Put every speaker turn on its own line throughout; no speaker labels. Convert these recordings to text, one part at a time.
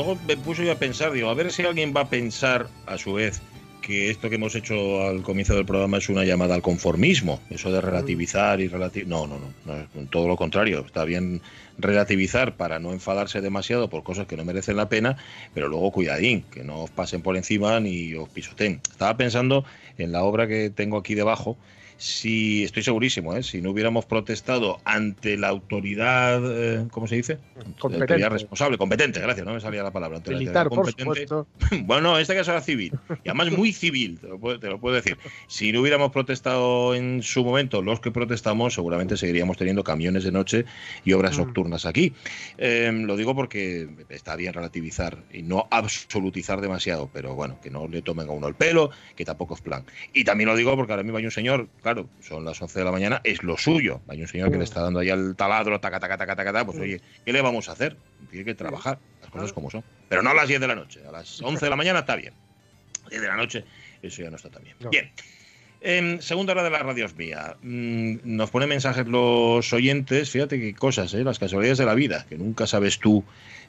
Luego me puse yo a pensar, digo, a ver si alguien va a pensar a su vez que esto que hemos hecho al comienzo del programa es una llamada al conformismo, eso de relativizar y relativizar. No, no, no, todo lo contrario, está bien relativizar para no enfadarse demasiado por cosas que no merecen la pena, pero luego cuidadín, que no os pasen por encima ni os pisoten. Estaba pensando en la obra que tengo aquí debajo, si estoy segurísimo, ¿eh? si no hubiéramos protestado ante la autoridad, eh, ¿cómo se dice? Autoridad responsable, competente, gracias, no me salía la palabra.
Militar, por supuesto.
bueno, en este caso era civil, y además muy civil, te lo, puedo, decir. Si no hubiéramos protestado en su momento los que protestamos, seguramente seguiríamos teniendo camiones de noche y obras mm. nocturnas aquí. Em, lo digo porque está bien relativizar y no absolutizar demasiado, pero bueno, que no le tomen a uno el pelo, que tampoco es plan. Y también lo digo porque ahora mismo hay un señor, claro, son las 11 de la mañana, es lo suyo. Hay un señor que le está dando ahí al taladro, taca, taca, taca, taca, pues oye, ¿qué le vamos a hacer? Tiene que trabajar, las cosas como son. Pero no a las 10 de la noche, a las 11 de la mañana está bien. A las 10 de la noche, eso ya no está tan bien. Bien. En segunda hora de la radios mía, mm, nos pone mensajes los oyentes, fíjate qué cosas, ¿eh? las casualidades de la vida, que nunca sabes tú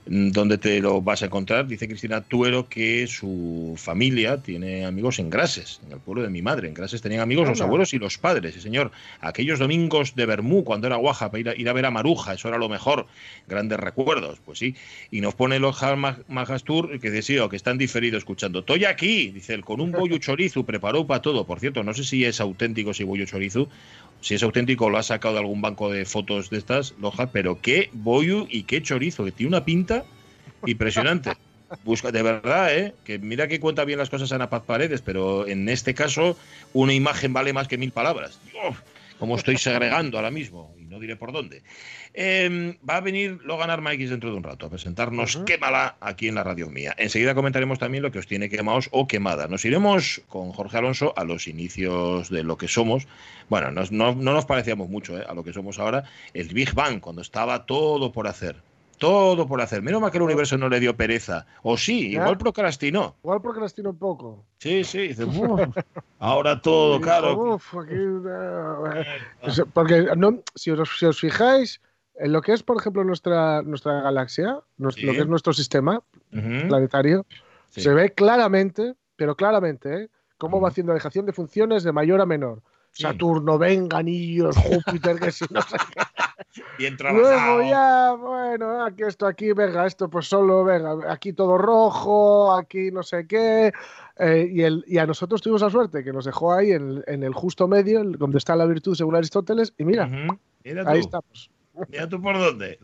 Mm, ¿Dónde te lo vas a encontrar? Dice Cristina Tuero que su familia tiene amigos en Grases, en el pueblo de mi madre. En Grases tenían amigos los abuelos y los padres. Sí, señor. Aquellos domingos de Bermú, cuando era guaja, para ir a, ver a Maruja, eso era lo mejor. Grandes recuerdos, pues sí. Y nos pone los Magastur que decía que están diferidos escuchando. Estoy aquí, dice él, con un bollo chorizo, preparó para todo. Por cierto, no sé si es auténtico ese bollo chorizo si es auténtico, lo ha sacado de algún banco de fotos de estas, Loja, pero qué boyu y qué chorizo, que tiene una pinta impresionante. Busca, de verdad, ¿eh? que mira que cuenta bien las cosas Ana Paz Paredes, pero en este caso una imagen vale más que mil palabras. Como estoy segregando ahora mismo, y no diré por dónde. Em, va a venir Logan Armaix dentro de un rato a presentarnos Quémala aquí en la radio mía. Enseguida comentaremos también lo que os tiene quemados o quemada. Nos iremos con Jorge Alonso a los inicios de lo que somos. Bueno, no, nos parecíamos mucho ¿eh? a lo que somos ahora. El Big Bang, cuando estaba todo por hacer todo por hacer. Menos mal que el universo no le dio pereza. O sí, igual procrastinó.
Igual procrastinó un poco.
Sí, sí. Dice, ahora todo, claro.
porque no, si, os, si os fijáis, en lo que es, por ejemplo, nuestra, nuestra galaxia, lo que es nuestro sistema planetario, se ve claramente, pero claramente, ¿eh? cómo va haciendo dejación de funciones de mayor a menor. Saturno, venga, anillos, Júpiter, que si no sé
Bien trabajado.
Luego ya, bueno, aquí esto, aquí, venga, esto pues solo, venga, aquí todo rojo, aquí no sé qué. Eh, y, el, y a nosotros tuvimos la suerte que nos dejó ahí en, en el justo medio, donde está la virtud según Aristóteles, y mira, ahí estamos.
Mira tú por dónde.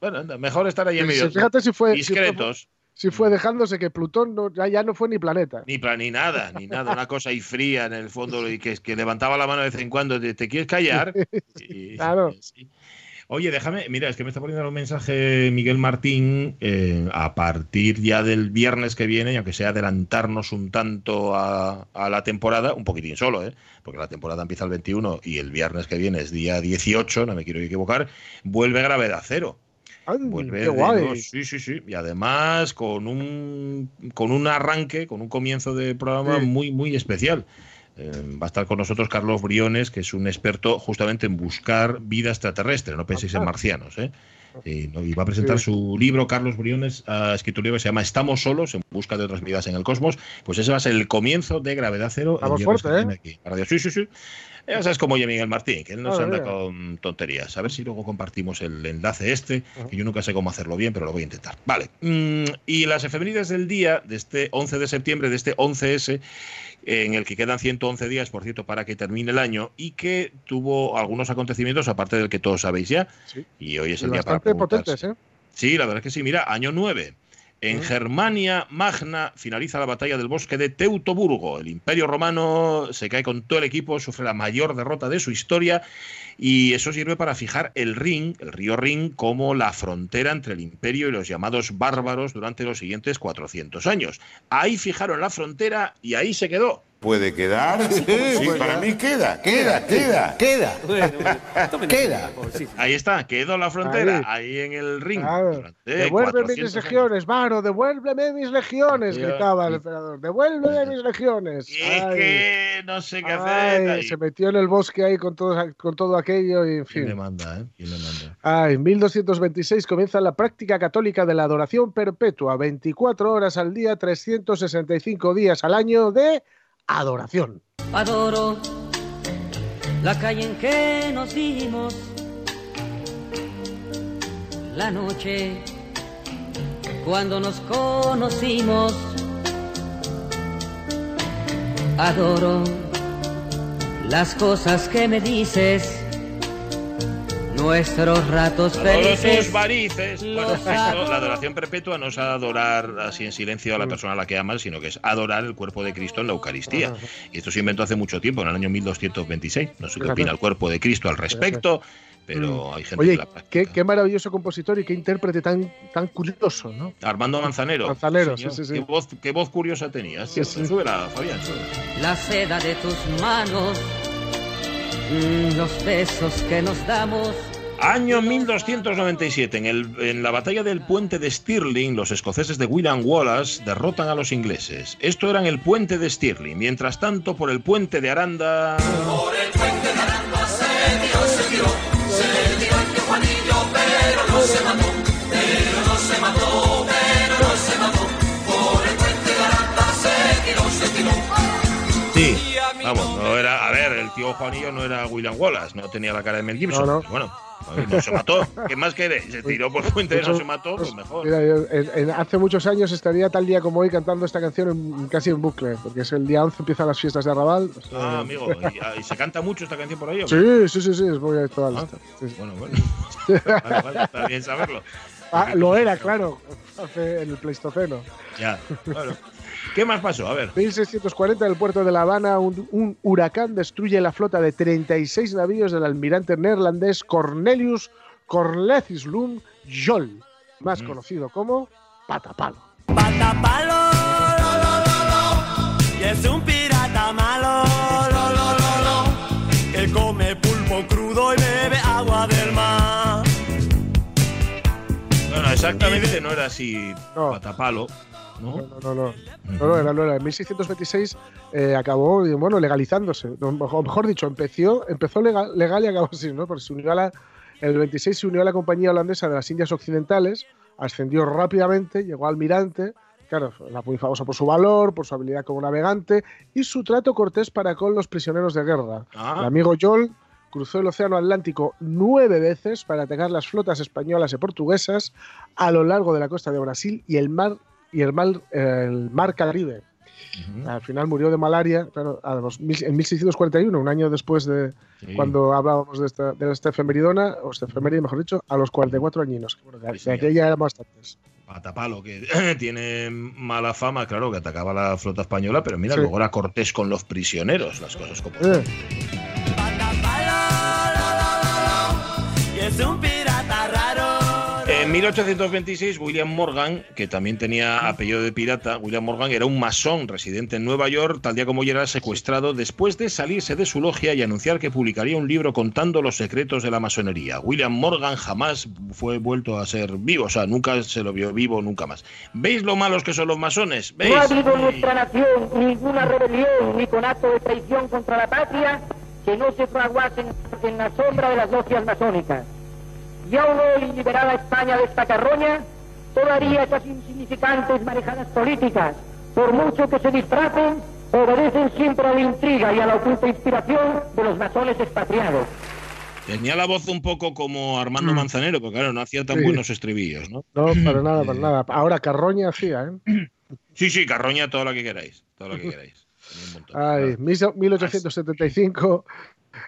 bueno, mejor estar ahí en medio.
Fíjate si fue.
Discretos.
Si fue, dejándose que Plutón no, ya, no fue ni planeta.
Ni, ni nada, ni nada. Una cosa ahí fría en el fondo y que, que levantaba la mano de vez en cuando. ¿Te, quieres callar?
claro.
Oye, déjame, mira, es que me está poniendo un mensaje Miguel Martín eh, a partir ya del viernes que viene, y aunque sea adelantarnos un tanto a, la temporada, un poquitín solo, ¿eh? porque la temporada empieza el 21 y el viernes que viene es día 18, no me quiero equivocar, vuelve Gravedad Cero.
vuelve qué guay.
sí, sí, sí. Y además con un, con un arranque, con un comienzo de programa muy, muy especial. Eh, va a estar con nosotros Carlos Briones, que es un experto justamente en buscar vida extraterrestre, no penséis en marcianos. ¿eh? Y, va a presentar su libro, Carlos Briones, ha escrito un libro que se llama Estamos solos, en busca de otras vidas en el cosmos. Pues ese va a ser el comienzo de Gravedad Cero.
Vamos fuerte, ¿eh?
Aquí. Sí, sí, sí. Ya sabes oye Miguel Martín, que él no se anda con tonterías. A ver si luego compartimos el enlace este, que yo nunca sé cómo hacerlo bien, pero lo voy a intentar. Vale. Mm, y las efemérides del día, de este 11 de septiembre, de este 11S, en el que quedan 111 días, por cierto, para que termine el año y que tuvo algunos acontecimientos, aparte del que todos sabéis ya. Y hoy es el día para
potentes, ¿eh?
Sí, la verdad es que sí. Mira, año 9. En Germania Magna finaliza la batalla del bosque de Teutoburgo. El imperio romano se cae con todo el equipo, sufre la mayor derrota de su historia y eso sirve para fijar el Rin, el río Rin, como la frontera entre el imperio y los llamados bárbaros durante los siguientes 400 años. Ahí fijaron la frontera y ahí se quedó.
¿Puede quedar? Sí, para mí queda, queda, queda.
Queda. queda.
Ahí está, quedó la frontera, ahí, en el ring.
Devuélveme mis legiones, Varo, devuélveme mis legiones, gritaba el emperador. Devuélveme mis legiones.
Y es que no sé qué hacer.
Se metió en el bosque ahí con todo, con todo aquello y en fin.
¿Quién le manda, eh? ¿Quién le manda?
Ay, 1226 comienza la práctica católica de la adoración perpetua, 24 horas al día, 365 días al año de adoración.
Adoro la calle en que nos dimos, la noche cuando nos conocimos. Adoro las cosas que me dices nuestros ratos felices.
varices. la adoración perpetua no es adorar así en silencio a la persona a la que amas, sino que es adorar el cuerpo de Cristo en la Eucaristía. Y esto se inventó hace mucho tiempo, en el año 1226. No sé qué opina el cuerpo de Cristo al respecto pero mm. hay gente
Oye, que la qué, qué, maravilloso compositor y qué intérprete tan, tan curioso, ¿no?
Armando Manzanero.
Manzanero, sí, sí, sí.
Qué voz, qué voz curiosa tenías. Sí, sí. Súbela, Fabián,
La seda de tus manos, mm, los besos que nos damos
Año 1297, en, el, en, la batalla del puente de Stirling, los escoceses de William Wallace derrotan a los ingleses. Esto era en el puente de Stirling. Mientras tanto, por el puente de Aranda... Por el puente Juanillo no era William Wallace, no tenía la cara de Mel Gibson. No, no. Bueno no se mató. ¿Qué más quiere? Se tiró por fuente, no se mató, pues mejor. Mira,
hace muchos años estaría tal día como hoy cantando esta canción casi en bucle, porque es el día 11 empiezan las fiestas de Arrabal.
ah, amigo, ¿y, se canta mucho esta canción por ahí?
Sí, sí, sí, sí, es muy actual. Ah,
Bueno, bueno. vale, vale, está bien saberlo.
Ah, lo era, claro, hace en el Pleistoceno.
Ya, claro. ¿Qué más pasó? A ver.
1640, en el puerto de La Habana, un, huracán destruye la flota de 36 navíos del almirante neerlandés Cornelius Cornelislund Jol, más conocido como Patapalo.
Patapalo, y es un pirata malo, que come pulpo crudo y bebe agua del mar.
Bueno, exactamente no era así Patapalo.
¿No? No, no, no. no, era, no era. En 1626 eh, acabó, bueno, legalizándose. O mejor dicho, empezó, empezó legal, legal, y acabó así, ¿no? Porque se unió a la, el 26 se unió a la Compañía Holandesa de las Indias Occidentales, ascendió rápidamente, llegó a almirante. Claro, era muy famoso por su valor, por su habilidad como navegante y su trato cortés para con los prisioneros de guerra. Ah. El amigo Joel cruzó el Océano Atlántico nueve veces para atacar las flotas españolas y portuguesas a lo largo de la costa de Brasil y el mar y el mar, el mar Caribe. Al final murió de malaria en 1641, un año después de cuando hablábamos de esta, de esta efemeridona, o esta efeméride, mejor dicho, a los 44 añinos. Bueno, de, aquella eran bastantes.
Patapalo, que tiene mala fama, claro, que atacaba la flota española, pero mira, luego era Cortés con los prisioneros, las cosas como. Eh. es un en 1826, William Morgan, que también tenía apellido de pirata, William Morgan era un masón residente en Nueva York, tal día como hoy era secuestrado después de salirse de su logia y anunciar que publicaría un libro contando los secretos de la masonería. William Morgan jamás fue vuelto a ser vivo, o sea, nunca se lo vio vivo, nunca más. ¿Veis lo malos que son los masones? ¿Veis?
No ha habido en nuestra nación ninguna rebelión ni con acto de traición contra la patria que no se fraguasen en la sombra de las logias masónicas y aún hoy liberada España de esta carroña, todavía esas insignificantes manejadas políticas, por mucho que se disfracen, obedecen siempre a la intriga y a la oculta inspiración de los masones expatriados.
Tenía la voz un poco como Armando mm. Manzanero, porque claro, no hacía tan buenos estribillos, ¿no?
No, para nada, para nada. Ahora Carroña hacía, ¿eh?
Sí, sí, Carroña, todo lo que queráis, todo lo que queráis.
Ay, 1875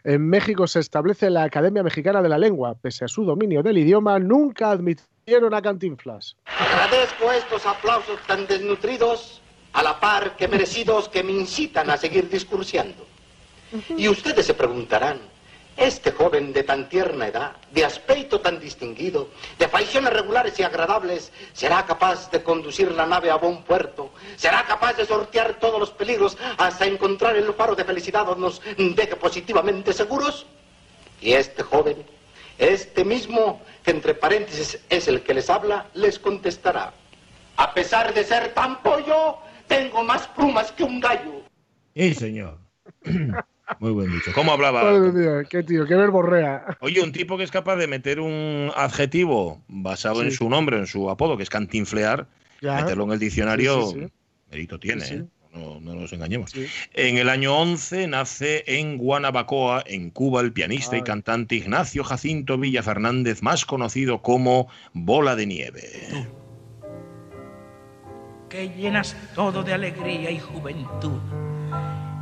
en México se establece la Academia Mexicana de la Lengua. Pese a su dominio del idioma, nunca admitió dieron a Cantinflas.
Agradezco estos aplausos tan desnutridos, a la par que merecidos que me incitan a seguir discursiando. Y ustedes se preguntarán, este joven de tan tierna edad, de aspecto tan distinguido, de facciones regulares y agradables, será capaz de conducir la nave a buen puerto, será capaz de sortear todos los peligros hasta encontrar el faro de felicidad donde nos deje positivamente seguros. Y este joven, este mismo, que entre paréntesis es el que les habla, les contestará. A pesar de ser tan pollo, tengo más plumas que un gallo.
Sí, señor. Muy buen dicho. ¿Cómo hablaba?
qué tío, qué verborrea.
Oye, un tipo que es capaz de meter un adjetivo basado en su nombre, en su apodo, que es cantinflear, meterlo en el diccionario, mérito tiene, ¿eh? No, nos engañemos. En el año 11 nace en Guanabacoa, en Cuba, el pianista y cantante Ignacio Jacinto Villa Fernández, más conocido como Bola de Nieve.
Que llenas todo de alegría y juventud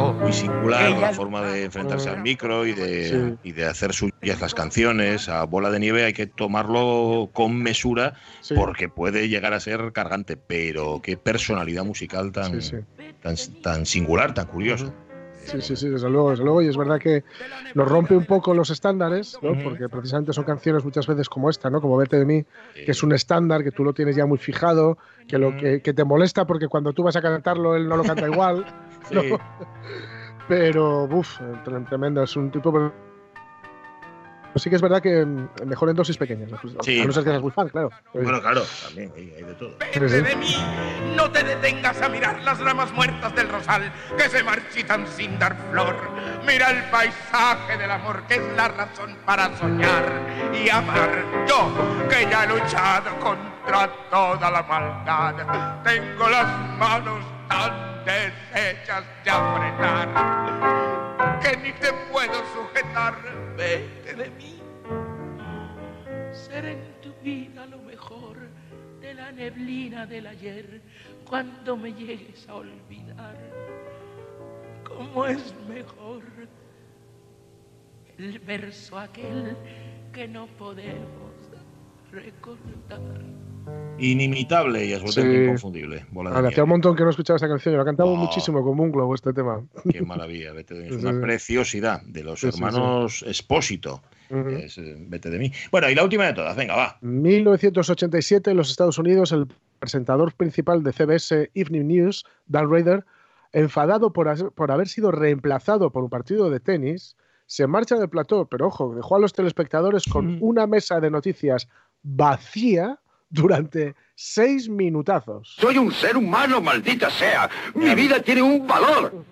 muy singular la forma de enfrentarse al micro y de, y de hacer suyas las canciones. A bola de nieve hay que tomarlo con mesura porque puede llegar a ser cargante, pero qué personalidad musical tan, tan, tan, singular, tan curiosa.
Sí, sí, sí, desde luego, desde luego. Y es verdad que nos rompe un poco los estándares, ¿no? porque precisamente son canciones muchas veces como esta, ¿no? Como Vete de mí, que es un estándar que tú lo tienes ya muy fijado, que, lo, que, que, te molesta porque cuando tú vas a cantarlo él no lo canta igual. Pero, uff, tremendo. Es un tipo pues sí que es verdad que mm, mejor en dosis pequeñas. Sí. A no ser que seas muy fan, claro.
Bueno, claro, también hay, de todo.
Vete de mí, no te detengas a mirar las ramas muertas del rosal que se marchitan sin dar flor. Mira el paisaje del amor que es la razón para soñar y amar. Yo, que ya he luchado contra toda la maldad, tengo las manos tan deshechas de apretar que ni te puedo sujetar. Vete de mí. Ser en tu vida lo mejor de la neblina del ayer cuando me llegues a olvidar. ¿Cómo es mejor el verso aquel que no podemos recordar?
Inimitable y absolutamente inconfundible.
hacía un montón que no escuchaba esa canción. La cantaba muchísimo como un globo este tema.
Qué maravilla, vete de mí. Es una preciosidad de los hermanos Espósito. Eh, vete de mí. Bueno, y la última de todas, venga, va.
1987, en los Estados Unidos, el presentador principal de CBS Evening News, Dan Raider, enfadado por, por haber sido reemplazado por un partido de tenis, se marcha del plató, pero ojo, dejó a los telespectadores con una mesa de noticias vacía durante seis minutazos.
Soy un ser humano, maldita sea. Mi vida tiene un valor.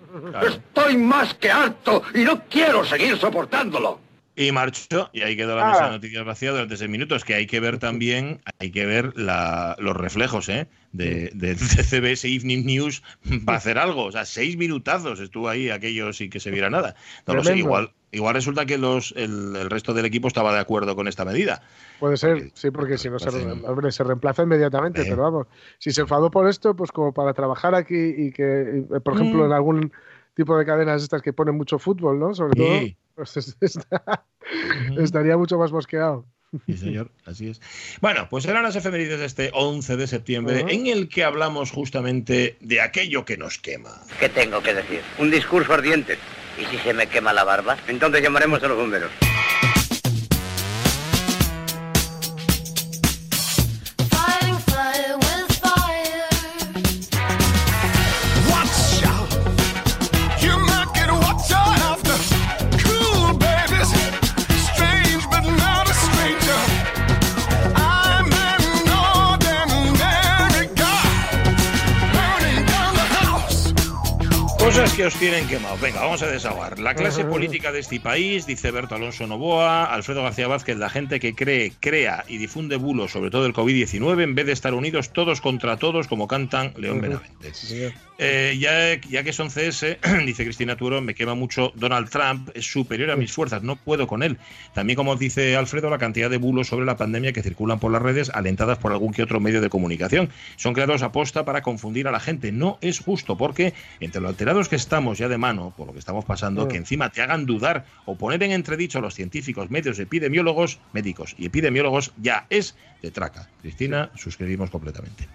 Estoy más que harto y no quiero seguir soportándolo.
Y marchó, y ahí quedó la mesa de ah. noticias vacía durante seis minutos, que hay que ver también, hay que ver los reflejos ¿eh? de, de, CBS Evening News para hacer algo. O sea, seis minutazos estuvo ahí aquello sin que se viera nada. No lo sé, igual, igual resulta que los, el, resto del equipo estaba de acuerdo con esta medida.
Puede ser, sí, porque si no se, se, reemplaza inmediatamente, pero vamos, si se enfadó por esto, pues como para trabajar aquí y que, por ejemplo, mm. en algún tipo de cadenas estas que ponen mucho fútbol, ¿no? Sobre todo, pues estaría mucho más mosqueado.
Sí, señor, así es. Bueno, pues eran las efemérides de este 11 de septiembre, en el que hablamos justamente de aquello que nos quema.
¿Qué tengo que decir? Un discurso ardiente. ¿Y si se me quema la barba? Entonces llamaremos a los bomberos.
Cosas que os tienen quemado. Venga, vamos a desahogar. La clase política de este país, dice Berto Alonso Novoa, Alfredo García Vázquez, la gente que cree, crea y difunde bulos, sobre todo el COVID-19, en vez de estar unidos todos contra todos, como cantan León Benavente. Eh, ya, ya, que son CS, dice Cristina Turón, me quema mucho Donald Trump, es superior a mis fuerzas, no puedo con él. También, como dice Alfredo, la cantidad de bulos sobre la pandemia que circulan por las redes, alentadas por algún que otro medio de comunicación. Son creados aposta para confundir a la gente. No es justo, porque entre lo alterado que estamos ya de mano, por lo que estamos pasando, que encima te hagan dudar o poner en entredicho a los científicos, medios, epidemiólogos, médicos y epidemiólogos, ya es de traca. Cristina, suscribimos completamente.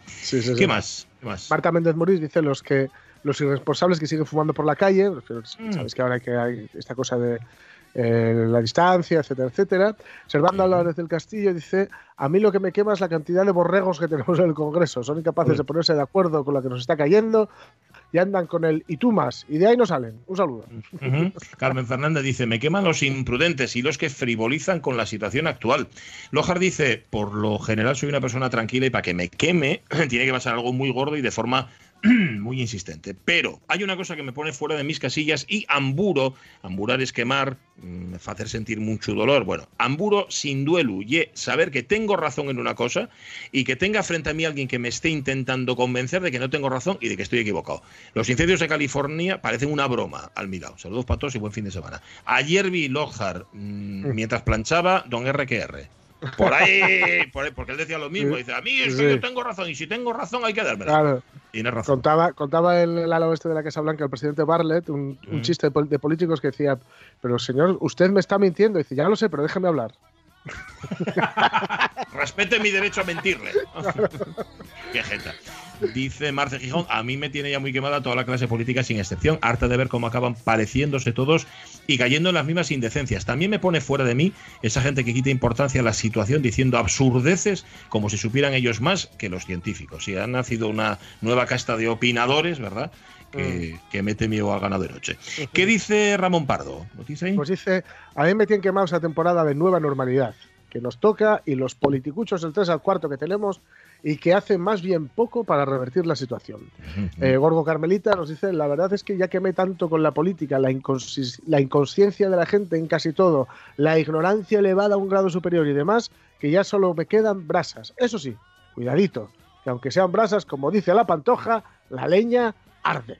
¿Qué, Más?
Marta Méndez Morís dice los que los irresponsables que siguen fumando por la calle, mm. sabes que ahora que hay esta cosa de eh, la distancia, etcétera, etcétera. Servando Álvarez del Castillo dice, a mí lo que me quema es la cantidad de borregos que tenemos en el Congreso. Son incapaces de ponerse de acuerdo con lo que nos está cayendo y andan con el y tú más. Y de ahí no salen. Un saludo.
Carmen Fernández dice, me queman los imprudentes y los que frivolizan con la situación actual. Lojar dice, por lo general soy una persona tranquila y para que me queme tiene que pasar algo muy gordo y de forma muy insistente. Pero hay una cosa que me pone fuera de mis casillas y amburo, amburar es quemar, mm, hacer sentir mucho dolor. Bueno, amburo sin duelo y saber que tengo razón en una cosa y que tenga frente a mí alguien que me esté intentando convencer de que no tengo razón y de que estoy equivocado. Los incendios de California parecen una broma al mirado. Saludos para todos y buen fin de semana. Ayer vi Lojar mm, mientras planchaba Don RQR. Por ahí, porque él decía lo mismo. Dice, a mí es que yo tengo razón y si tengo razón hay que darme
Claro. Tiene razón. Contaba, contaba el, el ala oeste de la Casa Blanca el presidente Barlett un, chiste de, políticos que decía, pero señor, usted me está mintiendo. dice, ya lo sé, pero déjame hablar.
Respete mi derecho a mentirle. Qué jeta. Dice Marce Gijón, a mí me tiene ya muy quemada toda la clase política sin excepción, harta de ver cómo acaban pareciéndose todos y cayendo en las mismas indecencias. También me pone fuera de mí esa gente que quita importancia a la situación diciendo absurdeces como si supieran ellos más que los científicos. Y ha nacido una nueva casta de opinadores, ¿verdad? Que, mm. mete miedo al ganado de noche. ¿Qué dice Ramón Pardo?
Pues dice, a mí me tienen quemado esa temporada de nueva normalidad que nos toca y los politicuchos del 3 al cuarto que tenemos y que hace más bien poco para revertir la situación. Eh, Gorgo Carmelita nos dice, la verdad es que ya quemé tanto con la política, la, la inconsciencia de la gente en casi todo, la ignorancia elevada a un grado superior y demás, que ya solo me quedan brasas. Eso sí, cuidadito, que aunque sean brasas, como dice la pantoja, la leña arde.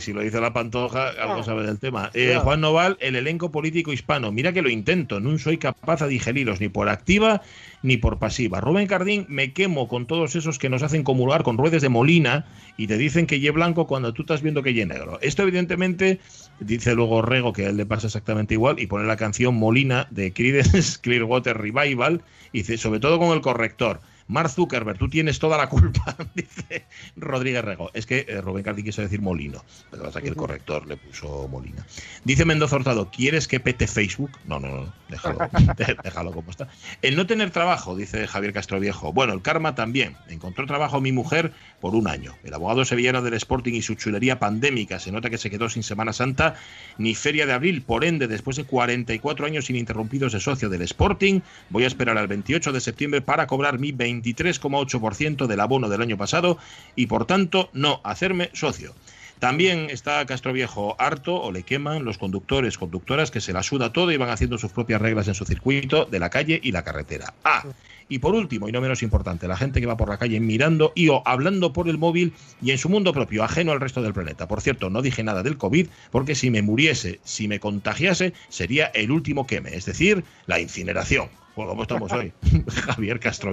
si lo dice la pantoja, algo ah. sabe del tema. Eh, Juan Noval, el elenco político hispano. Mira que lo intento, no soy capaz de digeriros ni por activa ni por pasiva. Rubén Cardín, me quemo con todos esos que nos hacen comulgar con ruedas de molina y te dicen que ye blanco cuando tú estás viendo que ye negro. Esto, evidentemente, dice luego Rego que a él le pasa exactamente igual y pone la canción Molina de Creedence Clearwater Revival y dice, sobre todo con el corrector. Mark Zuckerberg, tú tienes toda la culpa, dice Rodríguez Rego. Es que eh, Rubén Cardi quiso decir Molino, pero pasa que el corrector le puso Molina. Dice Mendoza Hurtado, ¿quieres que pete Facebook? No, no, no, déjalo, déjalo como está. El no tener trabajo, dice Javier Castroviejo. Bueno, el karma también. Encontró trabajo mi mujer por un año. El abogado sevillano del Sporting y su chulería pandémica. Se nota que se quedó sin Semana Santa ni Feria de Abril. Por ende, después de 44 años ininterrumpidos de socio del Sporting, voy a esperar al 28 de septiembre para cobrar mi 20 23,8% del abono del año pasado y por tanto no hacerme socio. También está Castro Viejo harto o le queman los conductores, conductoras que se la suda todo y van haciendo sus propias reglas en su circuito de la calle y la carretera. Ah, y por último, y no menos importante, la gente que va por la calle mirando y o hablando por el móvil y en su mundo propio, ajeno al resto del planeta. Por cierto, no dije nada del COVID porque si me muriese, si me contagiase, sería el último queme, es decir, la incineración. Bueno, ¿cómo estamos hoy? Javier Castro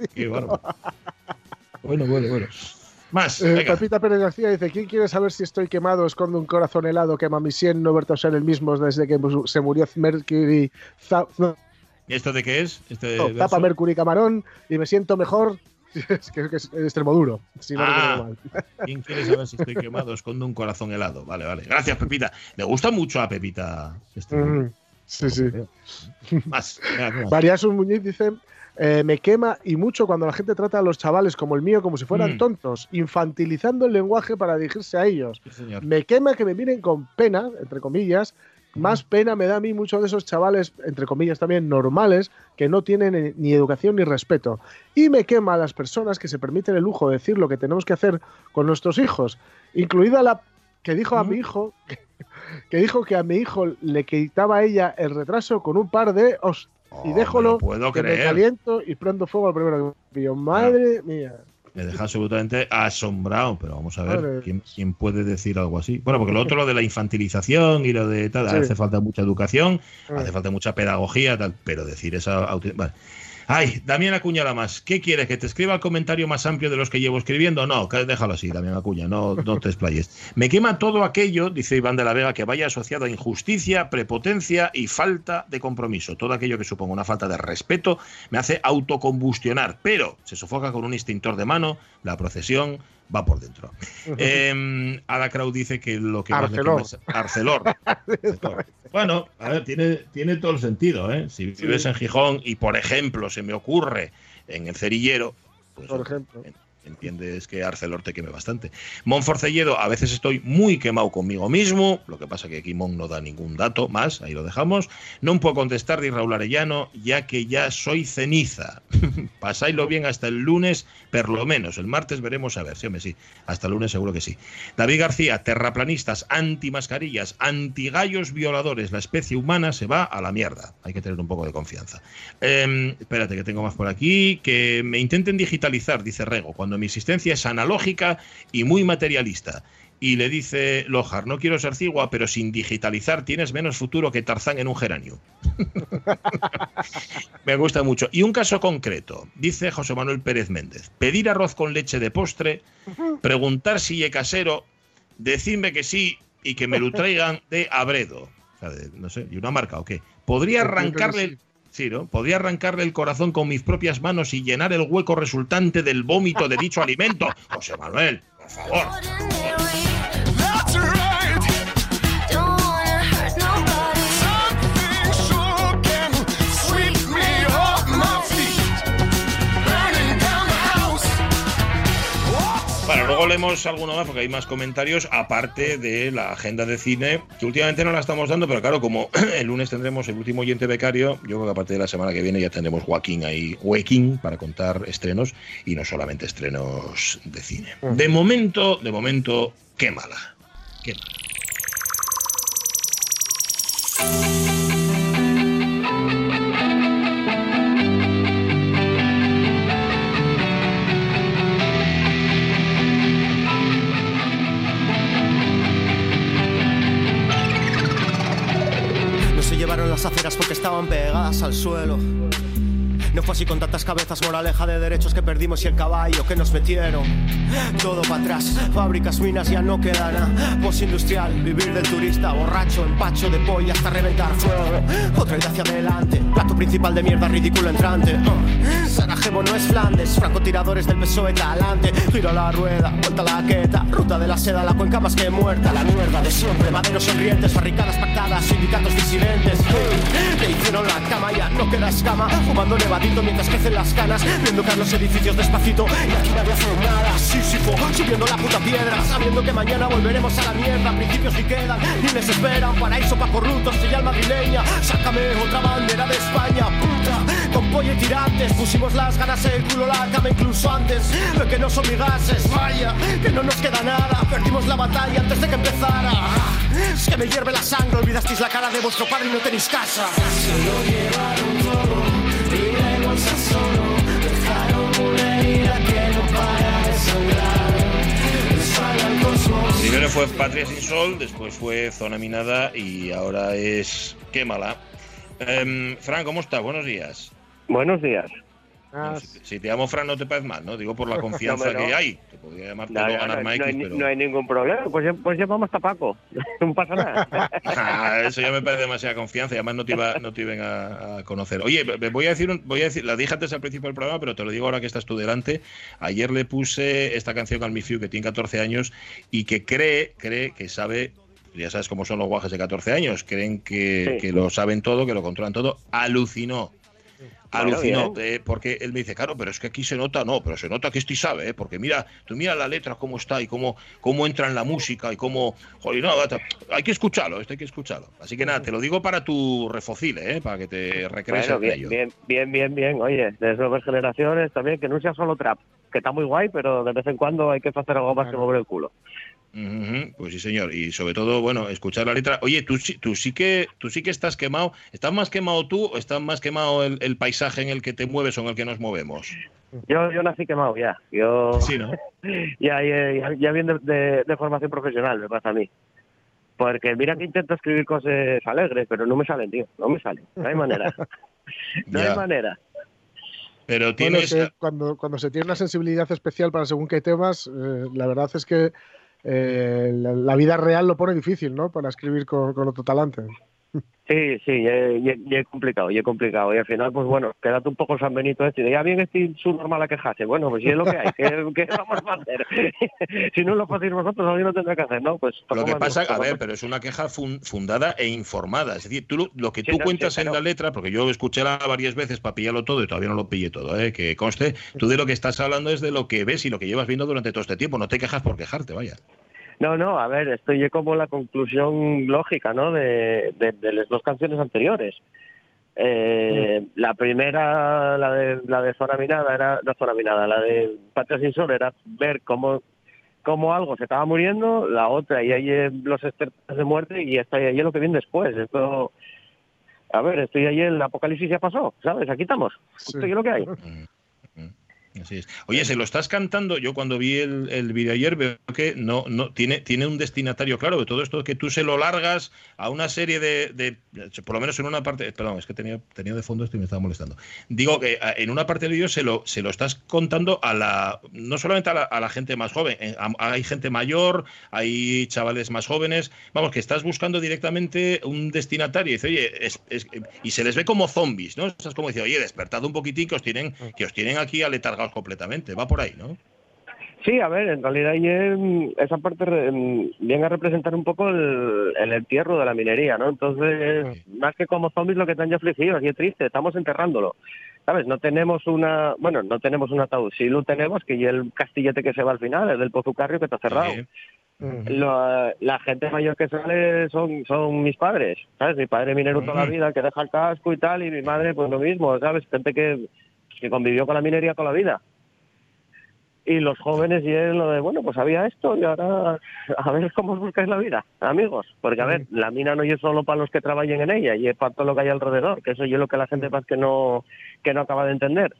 Bueno, bueno, bueno. Más.
Eh, Pepita Pérez García dice: ¿Quién quiere saber si estoy quemado? Esconde un corazón helado, quema mi sien, no ser el mismo desde que se murió Mercury.
¿Y esto de qué es? Este
tapa Mercury Camarón y me siento mejor. Es que es extremo duro. Si no
ah, ¿Quién quiere saber si estoy quemado? Esconde un corazón helado. Vale, vale. Gracias, Pepita. Le gusta mucho a Pepita. Este
mm, sí, sí. Más. Variasun Muñiz dice: eh, me quema y mucho cuando la gente trata a los chavales como el mío como si fueran mm. tontos, infantilizando el lenguaje para dirigirse a ellos. me quema que me miren con pena, entre comillas. Más pena me da a mí muchos de esos chavales, entre comillas también, normales, que no tienen ni educación ni respeto. Y me quema a las personas que se permiten el lujo de decir lo que tenemos que hacer con nuestros hijos, incluida la que dijo a mi hijo que, dijo que a mi hijo le quitaba a ella el retraso con un par de y déjolo
puedo
que
creer.
me caliento y prendo fuego al primero que yo, madre mía.
Me deja absolutamente asombrado, pero vamos a ver ¿quién, quién, puede decir algo así. Bueno, porque lo otro, lo de la infantilización y lo de tal, sí. hace falta mucha educación, sí. hace falta mucha pedagogía, tal, pero decir esa. Vale. Ay, Damián Acuña la más. ¿Qué quieres? ¿Que te escriba el comentario más amplio de los que llevo escribiendo? No, déjalo así, Damián Acuña, no, no te explayes. Me quema todo aquello, dice Iván de la Vega, que vaya asociado a injusticia, prepotencia y falta de compromiso. Todo aquello que suponga una falta de respeto me hace autocombustionar, pero se sofoca con un extintor de mano, la procesión, va por dentro. eh, Ada Kraut dice que lo que
Arcelor.
más Arcelor. bueno, a ver, tiene, tiene todo el sentido, ¿eh? Si vives en Gijón y, por ejemplo, se me ocurre en el cerillero, pues,
por ejemplo.
Entiendes que Arcelor te queme bastante. Monforcelledo, a veces estoy muy quemado conmigo mismo, lo que pasa que aquí Mon no da ningún dato más, ahí lo dejamos. No puedo contestar de Raúl Arellano, ya que ya soy ceniza. Pasáislo bien hasta el lunes, por lo menos. El martes veremos a ver, sí, hombre, sí. Hasta el lunes seguro que sí. David García, terraplanistas, antimascarillas, antigallos violadores. La especie humana se va a la mierda. Hay que tener un poco de confianza. Eh, espérate, que tengo más por aquí. Que me intenten digitalizar, dice Rego, mi existencia es analógica y muy materialista. Y le dice Lojar, no quiero ser cigua, pero sin digitalizar tienes menos futuro que Tarzán en un geranio. Me gusta mucho. Y un caso concreto, dice José Manuel Pérez Méndez, pedir arroz con leche de postre, preguntar si es casero, decirme que sí y que me lo traigan de Abredo. O sea, de, no sé, ¿y una marca o qué? Podría arrancarle... ¿no? Podría arrancarle el corazón con mis propias manos y llenar el hueco resultante del vómito de dicho alimento. José Manuel, por favor. Bueno, luego leemos alguno más porque hay más comentarios, aparte de la agenda de cine, que últimamente no la estamos dando, pero claro, como el lunes tendremos el último oyente becario, yo creo que a partir de la semana que viene ya tendremos Joaquín ahí, Joaquín, para contar estrenos, y no solamente estrenos de cine. De momento, de momento, qué mala. Qué mala.
Al suelo. No fue así con tantas cabezas, moraleja de derechos que perdimos y el caballo que nos metieron. Todo para atrás, fábricas, minas, ya no queda nada. Postindustrial, vivir del turista, borracho, empacho de polla hasta reventar fuego. Otra idea hacia adelante, plato principal de mierda, ridículo entrante. Uh. Sarajevo no es Flandes, francotiradores del PSOE talante. Giro la rueda, vuelta la queta, ruta de la seda, la cuenca más que muerta. La mierda de siempre, maderos sonrientes, barricadas pactadas, sindicatos disidentes. Uh. Le hicieron la cama, ya no queda escama, fumando mientras crecen las canas, viendo caer los edificios despacito y aquí nadie hace nada. Sísifo, subiendo la puta piedra, sabiendo que mañana volveremos a la mierda. Principios ni quedan, ni les esperan. Paraíso pa' corruptos, señal madrileña. Sácame otra bandera de España, puta. Con pollo y tirantes, pusimos las ganas el culo, la cama incluso antes de que nos obligases. Vaya, que no nos queda nada. Perdimos la batalla antes de que empezara. Es que me hierve la sangre, olvidasteis la cara de vuestro padre y no tenéis casa.
Primero fue Patria sin Sol, después fue Zona Minada y ahora es Quémala. Um, Fran, ¿cómo estás? Buenos días.
Buenos días.
Bueno, si, si, te llamo Fran no te parece mal, ¿no? Digo por la confianza no, no. que hay. Te podría llamar
no, no,
ganar X,
hay,
pero...
no hay ningún problema. Pues, pues llamamos a Paco. No pasa nada.
ah, eso ya me parece demasiada confianza y además no te, iba, no te iban a, a, conocer. Oye, voy a decir, un, voy a decir, la dije antes al principio del programa, pero te lo digo ahora que estás tú delante. Ayer le puse esta canción al Mifiu que tiene 14 años y que cree, cree que sabe ya sabes cómo son los guajes de 14 años, creen que, sí. que, lo saben todo, que lo controlan todo, alucinó. Alucinó, eh, porque él me dice, claro, pero es que aquí se nota, no, pero se nota que este sabe, ¿eh? porque mira, tú mira la letra cómo está y cómo, cómo entra en la música y cómo, joder, no, hay que escucharlo, esto hay que escucharlo. Así que nada, te lo digo para tu refocile, ¿eh? para que te recrees
bueno,
en
bien,
ello.
bien, bien, bien, bien, oye, de nuevas generaciones también, que no sea solo trap, que está muy guay, pero de vez en cuando hay que hacer algo más que mover el culo.
Pues sí, señor. Y sobre todo, bueno, escuchar la letra. Oye, tú, tú sí que tú sí que estás quemado. ¿Estás más quemado tú o está más quemado el, paisaje en el que te mueves o en el que nos movemos?
Yo, yo nací quemado ya. Yo
sí, ¿no?
ya, ya, ya, bien de, de, formación profesional, me pasa a mí. Porque mira que intento escribir cosas alegres, pero no me salen, tío. No me salen. No hay manera. no hay manera.
Pero tienes...
cuando, cuando se tiene una sensibilidad especial para según qué temas, eh, la verdad es que eh, la, vida real lo pone difícil, ¿no? Para escribir con, con otro talante.
Sí, sí, y es complicado, y es complicado. Y al final, pues bueno, quédate un poco San Benito este. Ya bien estoy su normal a quejarse. Bueno, pues si es lo que hay, ¿qué, vamos a hacer? si no lo hacéis vosotros, alguien lo tendrá que hacer, ¿no? Pues
lo que pasa, a ver, pero es una queja fundada e informada. Es decir, tú lo que tú cuentas en la letra, porque yo escuché varias veces para pillarlo todo y todavía no lo pillé todo, ¿eh? que conste, tú de lo que estás hablando es de lo que ves y lo que llevas viendo durante todo este tiempo. No te quejas por quejarte, vaya.
No, no, a ver, estoy como la conclusión lógica, ¿no? De, las dos canciones anteriores. Eh, la primera, la de la de Zona Minada, era no Zona Minada, la de Patria Sin Sol era ver cómo cómo algo se estaba muriendo, la otra y ahí los expertos de muerte y está ahí lo que viene después. Esto, a ver, estoy ahí el apocalipsis ya pasó, ¿sabes? Aquí estamos. Esto es lo que hay.
Oye, se lo estás cantando. Yo cuando vi el, el vídeo ayer veo que no, no tiene, tiene un destinatario claro de todo esto que tú se lo largas a una serie de, por lo menos en una parte. Perdón, es que tenía, tenía de fondo esto y me estaba molestando. Digo que en una parte del vídeo se lo, se lo estás contando a la, no solamente a la, gente más joven, hay gente mayor, hay chavales más jóvenes. Vamos, que estás buscando directamente un destinatario y oye, y se les ve como zombies, ¿no? Estás como dice, oye, despertad un poquitín que os tienen, que os tienen aquí aletargados completamente. Va por ahí, ¿no?
Sí, a ver, en realidad esa parte viene a representar un poco el, entierro de la minería, ¿no? Entonces, más que como zombies lo que están ya afligidos, y es triste, estamos enterrándolo. ¿Sabes? No tenemos una, bueno, no tenemos un ataúd, sí lo tenemos, que y el castillete que se va al final, es del Pozucarrio que está cerrado. la gente mayor que sale son, son mis padres, ¿sabes? Mi padre minero toda la vida, que deja el casco y tal, y mi madre pues lo mismo, ¿sabes? Gente que que convivió con la minería toda la vida. Y los jóvenes y él lo de, bueno, pues había esto y ahora a ver cómo os buscáis la vida, amigos. Porque, a ver, la mina no es solo para los que trabajen en ella y es para todo lo que hay alrededor, que eso es lo que la gente más que no, que no acaba de entender.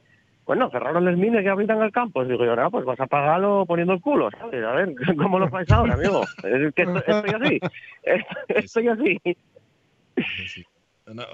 Bueno, cerraron las minas y habitan el campo. Digo yo, no, pues vas a pagarlo poniendo el culo, ¿sabes? A ver, ¿cómo lo vais ahora, amigo? Es que estoy, así. Estoy así.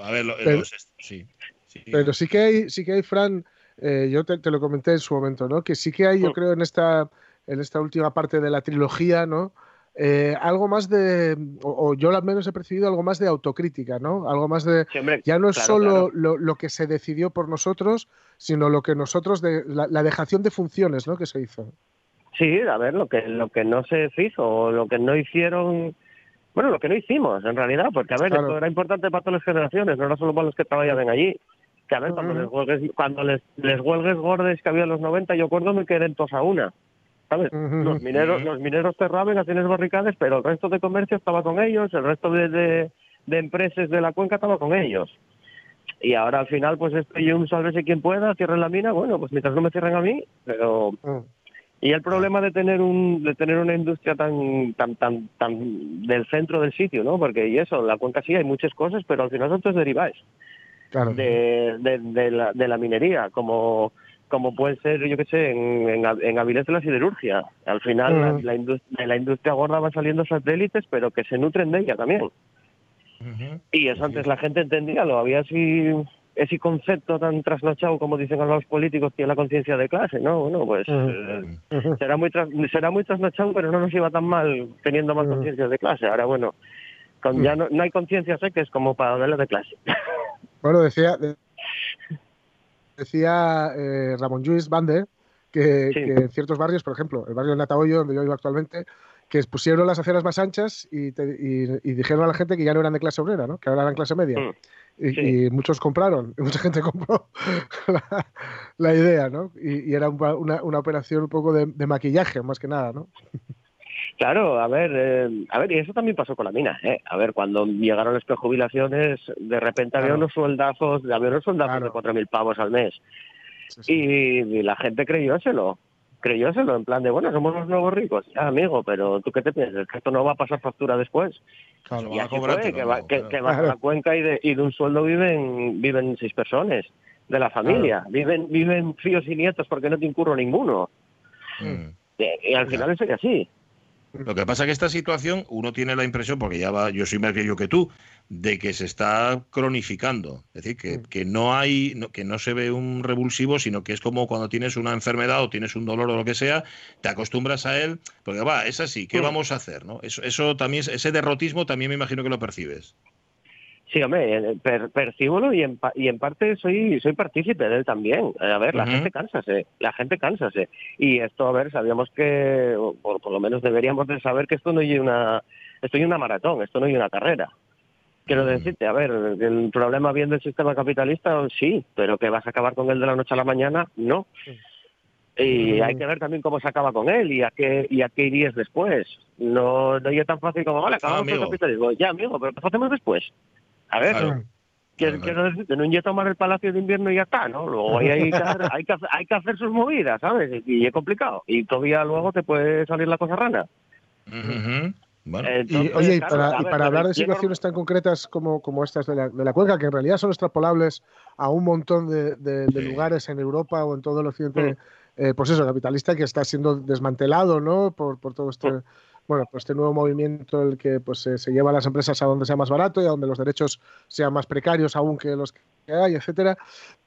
a ver,
pero,
sí,
sí. Pero sí que hay, sí que hay, Fran, eh, yo te, lo comenté en su momento, ¿no? Que sí que hay, yo creo, en esta, en esta última parte de la trilogía, ¿no? Eh, algo más de, o, yo al menos he percibido algo más de autocrítica, ¿no? Algo más de, ya no es solo Lo, que se decidió por nosotros, sino lo que nosotros, de, la, dejación de funciones, ¿no? Que se hizo.
Sí, a ver, lo que, lo que no se hizo, o lo que no hicieron, bueno, lo que no hicimos en realidad, porque a ver, esto era importante para todas las generaciones, no era solo para los que trabajaban allí que a ver, cuando, les huelgues, cuando les, les huelgues gordes que había en los 90, yo acuerdo me quedé en a una. ¿Sabes? Los mineros, los mineros cerraban, hacían barricadas, pero el resto de comercio estaba con ellos, el resto de, de, empresas de la cuenca estaba con ellos. Y ahora al final, pues estoy un sálvese quien pueda, cierren la mina, bueno, pues mientras no me cierren a mí, pero... Y el problema de tener un de tener una industria tan tan tan tan del centro del sitio, ¿no? Porque y eso, la cuenca sí hay muchas cosas, pero al final son todos de, de, la, de la minería, como como puede ser, yo qué sé, en, en, en Avilés de la siderurgia. Al final, la, industria, la industria gorda va saliendo satélites, pero que se nutren de ella también. Y eso antes la gente entendía, lo había así, ese concepto tan trasnochado, como dicen los políticos, que es la conciencia de clase, ¿no? Bueno, pues eh, será, muy será muy trasnochado, pero no nos iba tan mal teniendo más conciencia de clase. Ahora, bueno, con, ya no, no hay conciencia sé que es como para darle de clase.
Bueno, decía, decía eh, Ramón Lluís Bande que, en ciertos barrios, por ejemplo, el barrio de Natahoyo, donde yo vivo actualmente, que pusieron las aceras más anchas y, dijeron a la gente que ya no eran de clase obrera, ¿no? que ahora eran clase media. Mm. Y, muchos compraron, mucha gente compró la, idea, ¿no? Y, era una, una, operación un poco de, de, maquillaje, más que nada, ¿no?
Claro, a ver, eh, a ver, y eso también pasó con la mina, ¿eh? A ver, cuando llegaron las prejubilaciones, de repente había unos sueldazos, había unos sueldazos de 4.000 pavos al mes. Y, la gente creyóselo. creyóselo, en plan de, bueno, somos los nuevos ricos. Ya, amigo, pero ¿tú qué te piensas? ¿Que esto no va a pasar factura después?
Claro,
y así fue, que, va, que,
claro.
que vas a la cuenca y de, y de un sueldo viven, viven seis personas de la familia. Viven, viven fíos y nietos porque no te incurro ninguno.
Mm.
Y, y al final eso es así.
Lo que pasa es que esta situación, uno tiene la impresión, porque ya va, yo soy más viejo que tú, de que se está cronificando. Es decir, que, que no hay, no- que no se ve un revulsivo, sino que es como cuando tienes una enfermedad o tienes un dolor o lo que sea, te acostumbras a él, porque va, es así, ¿qué
Mm.
vamos a hacer? ¿no? Eso, eso también, ese derrotismo también me imagino que lo percibes.
Sí, hombre, eh, per, percíbolo y en, y en parte soy soy partícipe de él también. Eh, A ver, la
Ujú.
gente cánsase, la gente cánsase. Y esto, a ver, sabíamos que, o por, por lo menos deberíamos de saber que esto no es una, esto es una maratón, esto no es una carrera. Quiero decirte, a ver, el problema bien del sistema capitalista, sí, pero que vas a acabar con él de la noche a la mañana, no. Y hay que ver también cómo se acaba con él y a qué, y a qué irías después. No, no es tan fácil como, vale, acabamos con el capitalismo. Ya, amigo, pero ¿qué hacemos después? A ver,
Claro.
quiero, quiero decirte, no iría a tomar el Palacio de Invierno y ya está, ¿no? Luego hay, que hacer, hay, que hacer, hay que hacer sus movidas, ¿sabes? Y es complicado. Y todavía luego te puede salir la cosa rana.
Bueno,
Y, oye, y
claro,
para, y
ver,
hablar de situaciones tan concretas como, como estas de la, de la cuenca, que en realidad son extrapolables a un montón de, de- de lugares en Europa o en todo el occidente, eh, pues eso, capitalista, que está siendo desmantelado, ¿no? Por, por todo este, bueno, pues este nuevo movimiento en el que pues, se- se lleva a las empresas a donde sea más barato y a donde los derechos sean más precarios aún que los que hay, etcétera.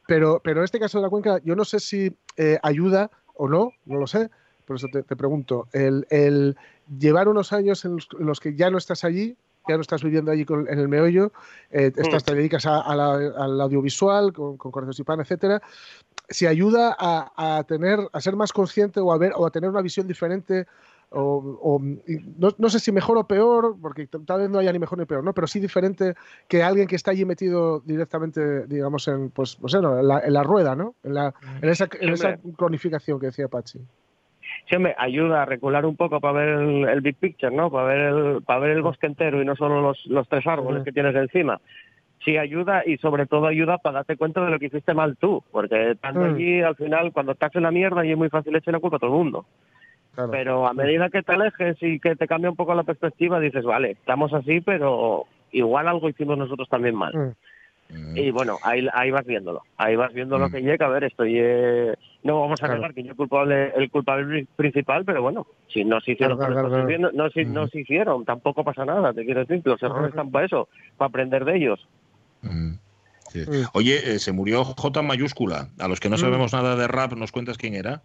Pero, pero en este caso de la cuenca, yo no sé si eh, ayuda o no, no lo sé. Por eso te, te pregunto, el, el llevar unos años en los, en los que ya no estás allí, ya no estás viviendo allí con- en el meollo, eh, estás, te dedicas a- a la- al audiovisual, con, con Corazón y Pan, etcétera, si ayuda a, a tener, a ser más consciente o a ver, o a tener una visión diferente, o, no, no sé si mejor o peor, porque tal vez no haya ni mejor ni peor, ¿no? Pero sí diferente que alguien que está allí metido directamente, digamos, en, pues, pues, bueno, en, la, en la rueda, ¿no? En, la, en esa, en esa cronificación que decía Pachi.
Sí, hombre, ayuda a recular un poco para ver el, el big picture, ¿no? Para ver el, para ver el bosque entero y no solo los, los tres árboles que tienes encima. Sí ayuda y sobre todo ayuda para darte cuenta de lo que hiciste mal tú, porque estando
Mm.
allí al final cuando estás en la mierda y es muy fácil echar la culpa a todo el mundo.
Claro.
Pero a medida que te alejes y que te cambia un poco la perspectiva, dices, vale, estamos así, pero igual algo hicimos nosotros también mal.
Mm.
Y bueno, ahí, ahí vas viéndolo. Ahí vas viendo lo que llega. A ver, estoy. eh, no vamos a
Claro.
negar que yo culpable, el culpable pri- principal, pero bueno, si no se hicieron,
Claro,
no, se- no se hicieron, tampoco pasa nada. Te quiero decir que los errores están para eso, para aprender de ellos.
Sí. Oye, eh, se murió J mayúscula. A los que no
Mm.
sabemos nada de rap, ¿nos cuentas quién era?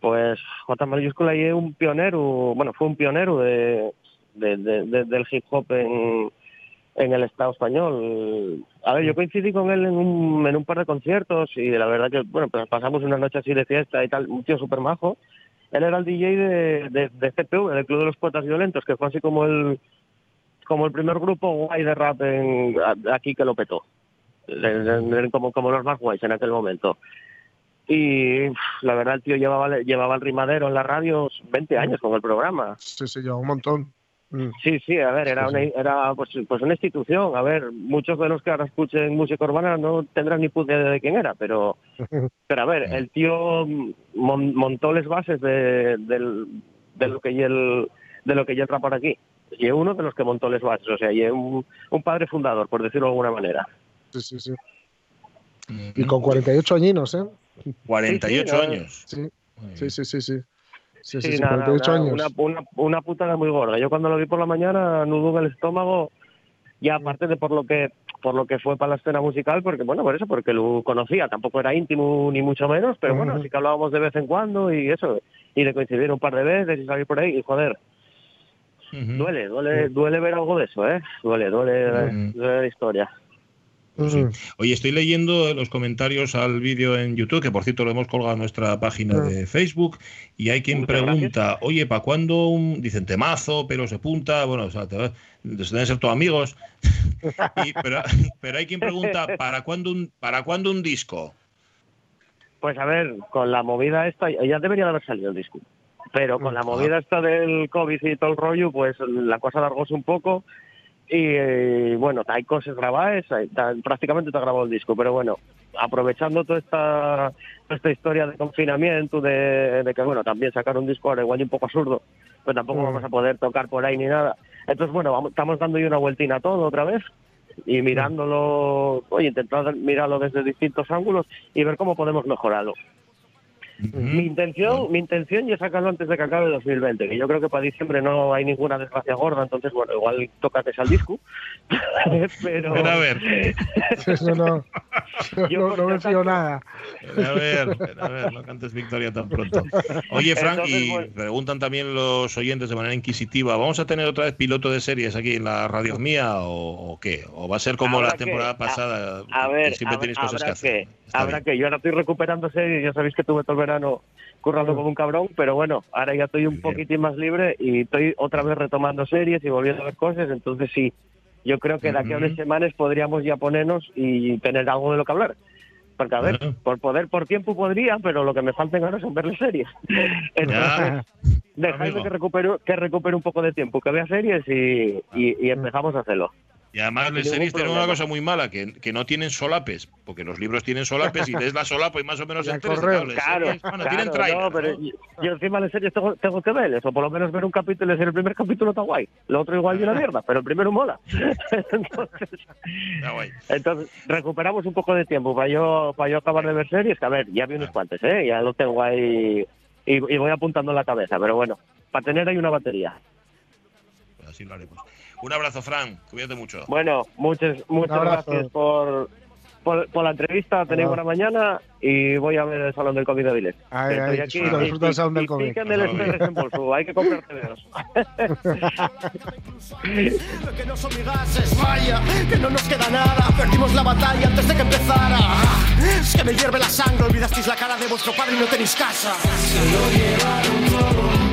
Pues J mayúscula y es un pionero, bueno, fue un pionero de, de- de- de- del hip hop en, en el Estado español. A ver, yo coincidí con él en un, en un par de conciertos y la verdad que, bueno, pues pasamos una noche así de fiesta y tal, un tío súper majo. Él era el DJ de, de, de CPV, del Club de los Poetas Violentos, que fue así como el como el primer grupo guay de rap en, aquí que lo petó. Como los más guays en aquel momento. Y la verdad, el tío llevaba, llevaba el rimadero en la radio 20 años con el programa.
Sí, sí, lleva un montón. Mm.
Sí, sí, a ver, era una, era pues, pues una institución. A ver, muchos de los que ahora escuchen música urbana no tendrán ni puta idea de quién era, pero, pero a ver, el tío mon- montó las bases de, del- de lo que y el de lo que y el rap por aquí. Y es uno de los que montó las bases, o sea, y es un, un padre fundador, por decirlo de alguna manera.
Sí, sí, sí. Y con 48 añinos, ¿eh?
48
Sí, sí,
años.
Sí, sí, sí, sí. sí. Sí,
Sí,
sí, sí,
nada,
48
nada,
años.
Una, una, una putada muy gorda. Yo cuando lo vi por la mañana, nudo en el estómago, ya aparte de por lo que por lo que fue para la escena musical, porque bueno, por eso, porque lo conocía, tampoco era íntimo ni mucho menos, pero bueno,
Ujú.
sí que hablábamos de vez en cuando y eso, y de coincidir un par de veces y salir por ahí, y joder, duele, duele, duele ver algo de eso, ¿eh? Duele, duele, duele la historia.
Oye, estoy leyendo los comentarios al vídeo en YouTube, que por cierto lo hemos colgado en nuestra página de Facebook, y hay quien
Muchas
pregunta, oye, ¿para cuándo un, dicen temazo, pero se punta, bueno, o sea, te va- deben ser todos amigos, Y- pero, pero hay quien pregunta, ¿para cuándo un, para cuándo un disco?
Pues a ver, con la movida esta, ya debería de haber salido el disco. Pero con la movida esta del COVID y todo el rollo, pues la cosa alargóse un poco. Y eh, bueno, hay cosas grabadas, ta- prácticamente te ha grabado el disco, pero bueno, aprovechando toda esta, esta historia de confinamiento, de, que, bueno, también sacar un disco ahora igual un poco absurdo, pues tampoco vamos a poder tocar por ahí ni nada. Entonces, bueno, vamos, estamos dando una vueltina a todo otra vez y mirándolo, oye, intentar mirarlo desde distintos ángulos y ver cómo podemos mejorarlo. Mi intención, mi intención es sacarlo antes de que acabe 2020, que yo creo que para diciembre no hay ninguna desgracia gorda, entonces bueno, igual tócate al disco. pero...
a ver.
Eso no, yo no, me fío nada.
a ver, a ver, no cantes victoria tan pronto. Oye, Frank, y preguntan también los oyentes de manera inquisitiva, ¿vamos a tener otra vez piloto de series aquí en la radio mía o, qué? ¿O va a ser como la temporada pasada?
A, ver, que siempre tenéis cosas que hacer. habrá que, yo ahora estoy recuperando series, ya sabéis que tuve todo el verano currando como un cabrón, pero bueno, ahora ya estoy un poquitín más libre y estoy otra vez retomando series y volviendo a ver cosas, entonces sí, yo creo que de aquí a unas semanas podríamos ya ponernos y tener algo de lo que hablar. Porque, a ver, por poder, por tiempo podría, pero lo que me falta ahora son verle series. Entonces, dejadme que recupere, que recupere un poco de tiempo, que vea series y, y empezamos a hacerlo.
Y además las series tienen una cosa muy mala, que, que, no tienen solapes, porque los libros tienen solapes y lees la solapa y más o menos
enteras. Claro, bueno, tienen no, pero yo, encima de series tengo, tengo, que ver o por lo menos ver un capítulo y decir el primer capítulo está guay, lo otro igual de una mierda, pero el primero mola. entonces, entonces, recuperamos un poco de tiempo para yo, para yo acabar de ver series, que a ver, ya vi unos cuantos, ¿eh? ya lo tengo ahí y, y voy apuntando en la cabeza, pero bueno, para tener ahí una batería.
Pues así lo haremos. Un abrazo, Fran. Cuídate mucho.
Bueno, muchas, muchas gracias por, por, la entrevista. Tenéis buena mañana y voy a ver el Salón del COVID de Avilés.
Ay, ay, aquí, disfruta, disfruta del Salón del COVID.
Y del desembolso. Hay que comprar TVOs.
que no son gases, vaya, que no nos queda nada. Perdimos la batalla antes de que empezara. Es que me hierve la sangre, olvidasteis la cara de vuestro padre y no tenéis casa. Se lo llevaron todo.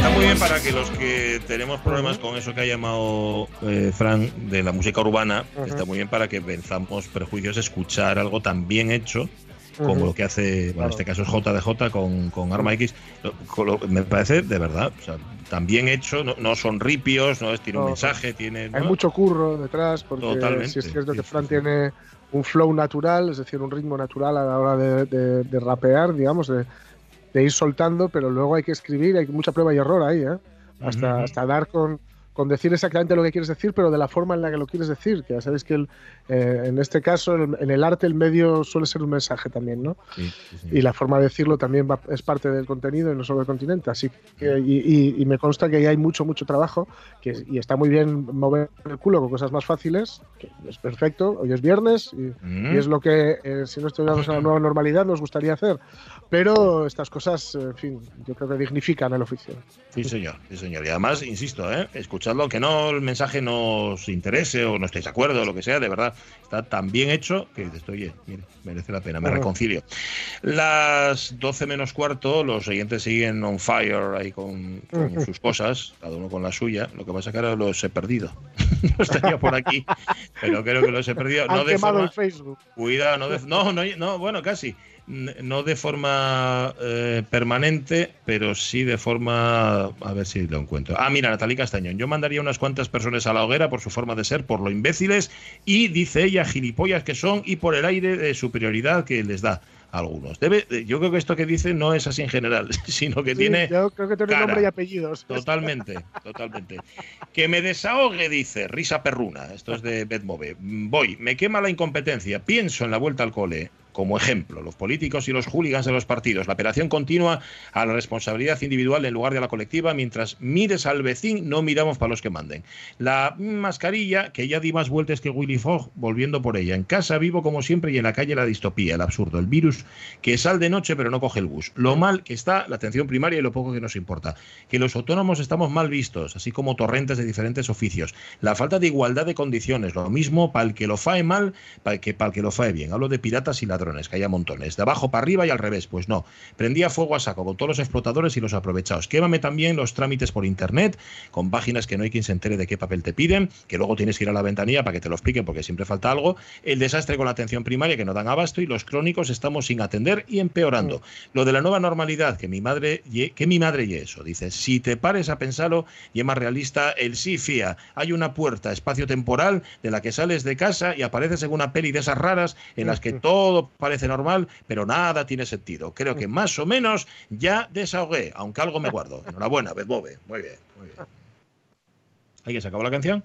Está muy bien para que los que tenemos problemas con eso que ha llamado eh, Fran de la música urbana, está muy bien para que venzamos prejuicios, escuchar algo tan bien hecho como lo que hace, bueno, en este caso es JDJ con, con Arma X, me parece de verdad, o sea, tan bien hecho, no, son ripios, no es, tiene un mensaje, tiene...
Hay mucho curro detrás, porque Totalmente. si es cierto que Fran tiene un flow natural, es decir, un ritmo natural a la hora de, de rapear, digamos, de, de ir soltando, pero luego hay que escribir, hay mucha prueba y error ahí, ¿eh? hasta, hasta dar con, con decir exactamente lo que quieres decir, pero de la forma en la que lo quieres decir, que ya sabéis que eh, en este caso, en el arte, el medio suele ser un mensaje también, ¿no? Y la forma de decirlo también es parte del contenido y no solo del continente. Así que, y, me consta que hay mucho, mucho trabajo que, y está muy bien mover el culo con cosas más fáciles, que es perfecto, hoy es viernes y, mm. es lo que, eh, si no estuviéramos en la nueva normalidad, nos gustaría hacer. Pero estas cosas, en fin, yo creo que dignifican el oficio.
Sí, señor, sí, señor. Y además, insisto, ¿eh? escuchar aunque no el mensaje no os interese o no estéis de acuerdo o lo que sea, de verdad, está tan bien hecho que dices, oye, mire, merece la pena, me reconcilio. Las 12 menos cuarto, los siguientes siguen on fire ahí con, sus cosas, cada uno con la suya. Lo que pasa es que ahora los he perdido. no estaría por aquí, pero creo que los he perdido.
no de forma, el Facebook.
Cuidado, no, no, no, no, bueno, casi no de forma eh, permanente, pero sí de forma. A ver si lo encuentro. Ah, mira, Natalie Castañón. Yo mandaría unas cuantas personas a la hoguera por su forma de ser, por lo imbéciles y, dice ella, gilipollas que son y por el aire de superioridad que les da a algunos. Debe, yo creo que esto que dice no es así en general, sino que tiene.
Yo creo que tiene nombre y apellidos.
Totalmente, totalmente. Que me desahogue, dice, risa perruna. Esto es de Betmove. Voy, me quema la incompetencia. Pienso en la vuelta al cole como ejemplo, los políticos y los hooligans de los partidos. La operación continua a la responsabilidad individual en lugar de a la colectiva, mientras mires al vecino, no miramos para los que manden. La mascarilla, que ya di más vueltas que Willy Fogg volviendo por ella. En casa vivo como siempre y en la calle la distopía, el absurdo, el virus que sale de noche pero no coge el bus. Lo mal que está la atención primaria y lo poco que nos importa. Que los autónomos estamos mal vistos, así como torrentes de diferentes oficios. La falta de igualdad de condiciones, lo mismo para el que lo fae mal que para el que lo fae bien. Hablo de piratas y que haya montones, de abajo para arriba y al revés, pues no. Prendía fuego a saco con todos los explotadores y los aprovechados. Quémame también los trámites por internet, con páginas que no hay quien se entere de qué papel te piden, que luego tienes que ir a la ventanilla para que te lo expliquen porque siempre falta algo. El desastre con la atención primaria que no dan abasto y los crónicos estamos sin atender y empeorando. Mm. Lo de la nueva normalidad, que mi madre, que mi madre y eso, dice, si te pares a pensarlo y es más realista, el sí fía. Hay una puerta espacio-temporal de la que sales de casa y apareces en una peli de esas raras en las que todo parece normal, pero nada tiene sentido. Creo que más o menos ya desahogué, aunque algo me guardo. Enhorabuena, Bedbove. Muy bien, muy bien. ¿Alguien se acabó la canción?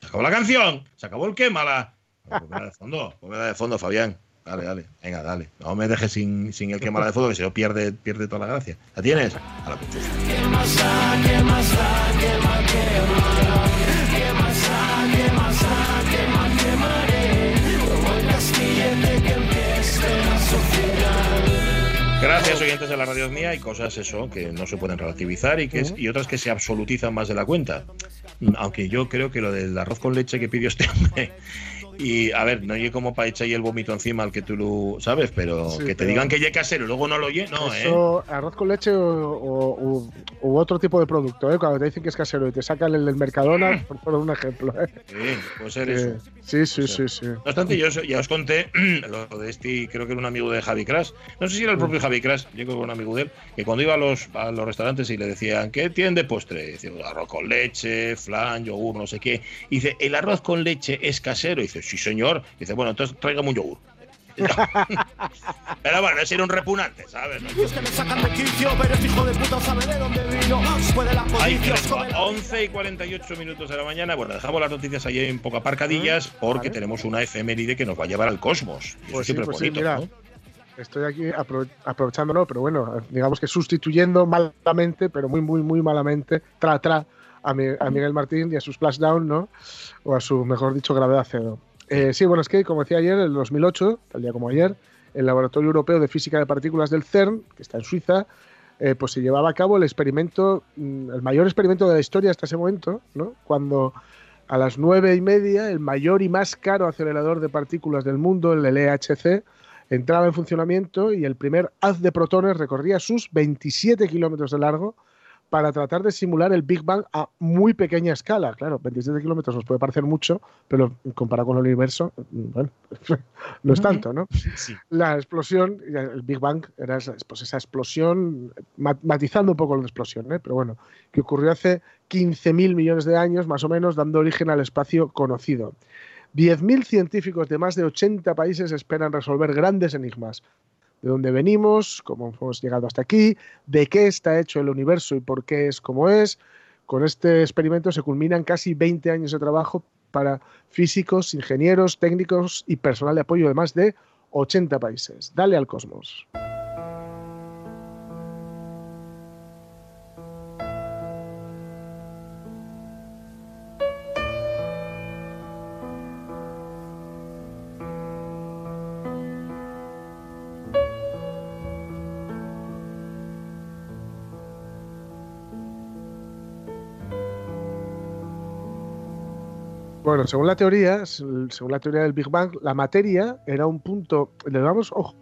¿Se acabó la canción? ¿Se acabó el qué, mala? Póngala de fondo, póngala de fondo, Fabián. Dale, dale, venga, dale. No me dejes sin, sin el que mala de fondo, que si no pierde, pierde toda la gracia. ¿La tienes? A la princesa.
¿Qué más
Gracias, oyentes de la radio mía. Hay cosas, eso, que no se pueden relativizar y, que, y otras que se absolutizan más de la cuenta. Aunque yo creo que lo del arroz con leche que pidió este hombre y a ver, no llegue como para echar ahí el vómito encima al que tú lo sabes, pero
Sí,
que te
pero-
digan que llegue casero y luego no lo oye, no, ¿eh?
Eso, arroz con leche o, o- u- u otro tipo de producto, ¿eh? Cuando te dicen que es casero y te sacan el del Mercadona, por poner un ejemplo, ¿eh?
Sí, puede ser eso.
Sí, sí, sí, sí.
No obstante, yo ya os conté lo de este, creo que era un amigo de Javi Crash. No sé si era el propio Javi Crash, yo creo que era un amigo de él, que cuando iba a los, a los restaurantes y le decían, ¿qué tienen de postre? Y arroz con leche, flan, yogur, no sé qué. Y dice, ¿el arroz con leche es casero? Y dice, sí, señor. Y dice, bueno, entonces tráigame un yogur. Pero bueno, ese era un repugnante, ¿sabes?
Y es que me sacan de quicio, pero este hijo de puta sabe de dónde vino. Puede la
Ahí
codicia,
tenemos,
come la-
11 y 48 minutos de la mañana. Bueno, dejamos las noticias ahí un poco aparcadillas porque tenemos una efeméride que nos va a llevar al cosmos. Y eso
Pues sí,
siempre
pues
es
sí,
bonito,
mira,
¿no?
estoy aquí apro- aprovechándolo, pero bueno, digamos que sustituyendo malamente, pero muy, muy, muy malamente, tra, tra, a, Mi- a Miguel Martín y a su splashdown, ¿no? O a su, mejor dicho, gravedad cero. Eh, sí, bueno, es que, como decía ayer, en el 2008, tal día como ayer, el Laboratorio Europeo de Física de Partículas del CERN, que está en Suiza, eh, pues se llevaba a cabo el experimento, mm, el mayor experimento de la historia hasta ese momento. Cuando a las nueve y media, el mayor y más caro acelerador de partículas del mundo, el LHC, entraba en funcionamiento y el primer haz de protones recorría sus 27 kilómetros de largo para tratar de simular el Big Bang a muy pequeña escala. Claro, 27 kilómetros nos puede parecer mucho, pero comparado con el universo, mm, bueno, no es tanto, ¿no?
Sí.
La explosión, el Big Bang era esa, pues esa explosión, ma- matizando un poco la explosión, ¿eh? pero bueno, que ocurrió hace 15.000 millones de años, más o menos, dando origen al espacio conocido. 10.000 científicos de más de 80 países esperan resolver grandes enigmas. De dónde venimos, cómo hemos llegado hasta aquí, de qué está hecho el universo y por qué es como es. Con este experimento se culminan casi 20 años de trabajo para físicos, ingenieros, técnicos y personal de apoyo de más de 80 países. Dale al cosmos. Bueno, según la teoría, según la teoría del Big Bang, la materia era un punto. Le damos, ojo,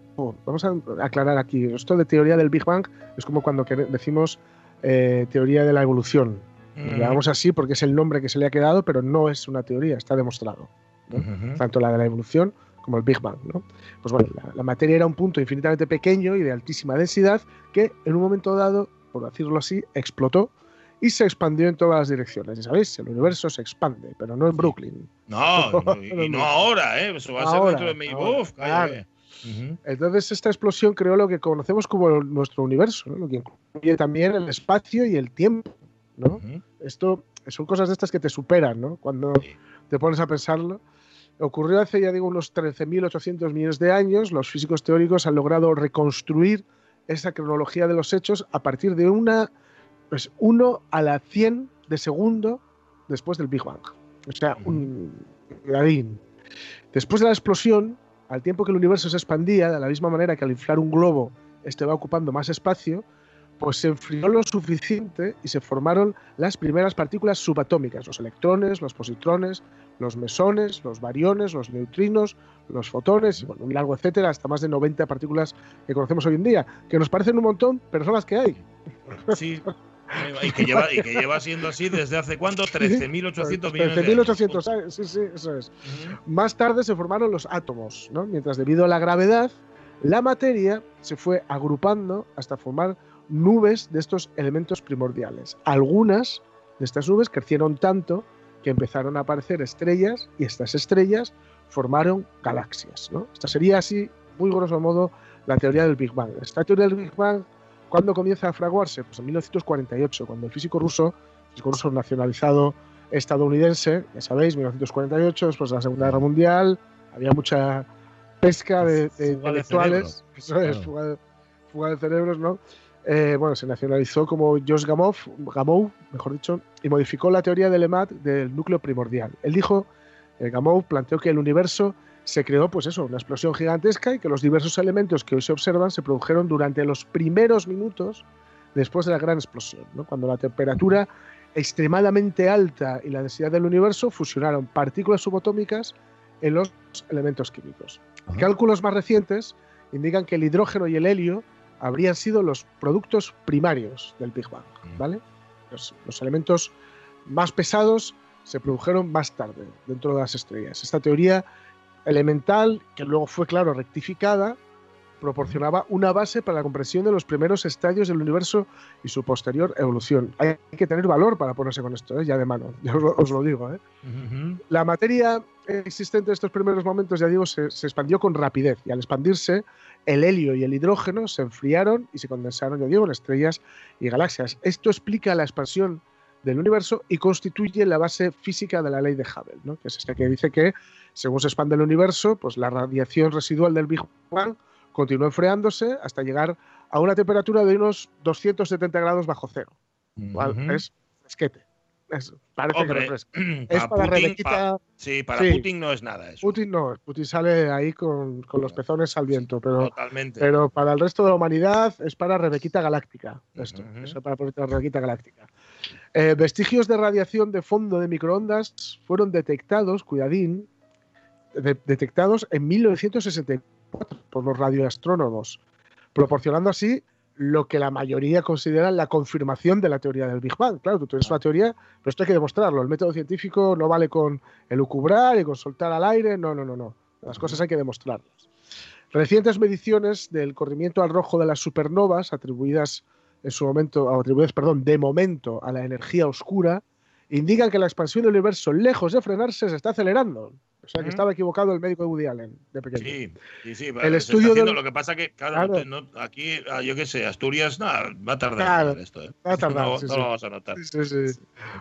vamos a aclarar aquí. Esto de teoría del Big Bang es como cuando decimos eh, teoría de la evolución.
Mm.
llamamos así porque es el nombre que se le ha quedado, pero no es una teoría, está demostrado. ¿no?
Ujú.
Tanto la de la evolución como el Big Bang. ¿no? Pues bueno, la, la materia era un punto infinitamente pequeño y de altísima densidad que en un momento dado, por decirlo así, explotó y se expandió en todas las direcciones. Ya sabéis, el universo se expande, pero no en Brooklyn.
No, no, y, y no ahora, ¿eh? Eso va a ser
Ahora,
dentro de
ahora,
Uf,
claro.
cállate. Ujú.
Entonces esta explosión creó lo que conocemos como nuestro universo, ¿no? lo que incluye también el espacio y el tiempo. ¿no? Esto son cosas de estas que te superan ¿no? cuando te pones a pensarlo. Ocurrió hace, ya digo, unos 13.800 millones de años. Los físicos teóricos han logrado reconstruir esa cronología de los hechos a partir de una, pues, 1 a la 100 de segundo después del Big Bang. O sea, un gradín. Después de la explosión, al tiempo que el universo se expandía, de la misma manera que al inflar un globo este va ocupando más espacio, pues se enfrió lo suficiente y se formaron las primeras partículas subatómicas, los electrones, los positrones, los mesones, los bariones, los neutrinos, los fotones, y bueno, un largo etcétera, hasta más de 90 partículas que conocemos hoy en día, que nos parecen un montón, pero son las que hay.
Sí. Y que, lleva, y que lleva siendo así desde hace cuánto? 13.800 millones de años.
13.800 años, sí, sí, eso es. Más tarde se formaron los átomos, ¿no? mientras debido a la gravedad, la materia se fue agrupando hasta formar nubes de estos elementos primordiales. Algunas de estas nubes crecieron tanto que empezaron a aparecer estrellas y estas estrellas formaron galaxias. ¿no? Esta sería así, muy grosso modo, la teoría del Big Bang. Esta teoría del Big Bang, ¿cuándo comienza a fraguarse? Pues en 1948, cuando el físico ruso, físico ruso nacionalizado estadounidense, ya sabéis, 1948, después de la Segunda Guerra Mundial, había mucha pesca de, de intelectuales, eso es, fuga de, fuga de cerebros, ¿no? Eh, bueno, se nacionalizó como Josh Gamow, Gamow, mejor dicho, y modificó la teoría de Lemaitre del núcleo primordial. Él dijo, eh, Gamow planteó que el universo se creó, pues eso, una explosión gigantesca y que los diversos elementos que hoy se observan se produjeron durante los primeros minutos después de la gran explosión, ¿no? cuando la temperatura extremadamente alta y la densidad del universo fusionaron partículas subatómicas en los elementos químicos. Cálculos más recientes indican que el hidrógeno y el helio habrían sido los productos primarios del Big Bang, ¿vale? Los, los, elementos más pesados se produjeron más tarde dentro de las estrellas. Esta teoría elemental, que luego fue, claro, rectificada, proporcionaba una base para la comprensión de los primeros estadios del universo y su posterior evolución. Hay que tener valor para ponerse con esto, ¿eh? ya de mano, ya os lo, os lo digo. ¿eh? Uh -huh. La materia existente en estos primeros momentos, ya digo, se, se, expandió con rapidez y al expandirse, el helio y el hidrógeno se enfriaron y se condensaron, ya digo, en estrellas y galaxias. Esto explica la expansión del universo y constituye la base física de la ley de Hubble, ¿no? que es esta que dice que según se expande el universo, pues la radiación residual del Big Bang continúa enfriándose hasta llegar a una temperatura de unos 270 grados bajo cero. Uh -huh. Es fresquete. Es, parece
Hombre,
que refresca. Es para
Putin,
Rebequita.
pa- sí, para
sí.
Putin no es nada eso.
Putin no, Putin sale ahí con, con los pezones al viento, pero,
Totalmente.
pero para el resto de la humanidad es para Rebequita Galáctica. Esto, eso es para Rebequita Galáctica. Eh, vestigios de radiación de fondo de microondas fueron detectados, cuidadín, de- detectados en 1964 por los radioastrónomos, proporcionando así lo que la mayoría consideran la confirmación de la teoría del Big Bang. Claro, tú tienes una teoría, pero esto hay que demostrarlo. El método científico no vale con elucubrar y con soltar al aire, no, no, no, no. Las cosas hay que demostrarlas. Recientes mediciones del corrimiento al rojo de las supernovas, atribuidas en su momento, atribuidas, perdón, de momento a la energía oscura, indican que la expansión del universo, lejos de frenarse, se está acelerando. O sea, que estaba equivocado el médico de Woody Allen, de pequeño.
Sí, sí, sí.
El estudio del-
Lo que pasa que, claro,
Claro.
no- no- aquí, ah, yo qué sé, Asturias, nada, va a tardar
Claro,
esto. ¿eh?
va a tardar,
No,
sí,
no
sí.
lo vamos a notar.
Sí.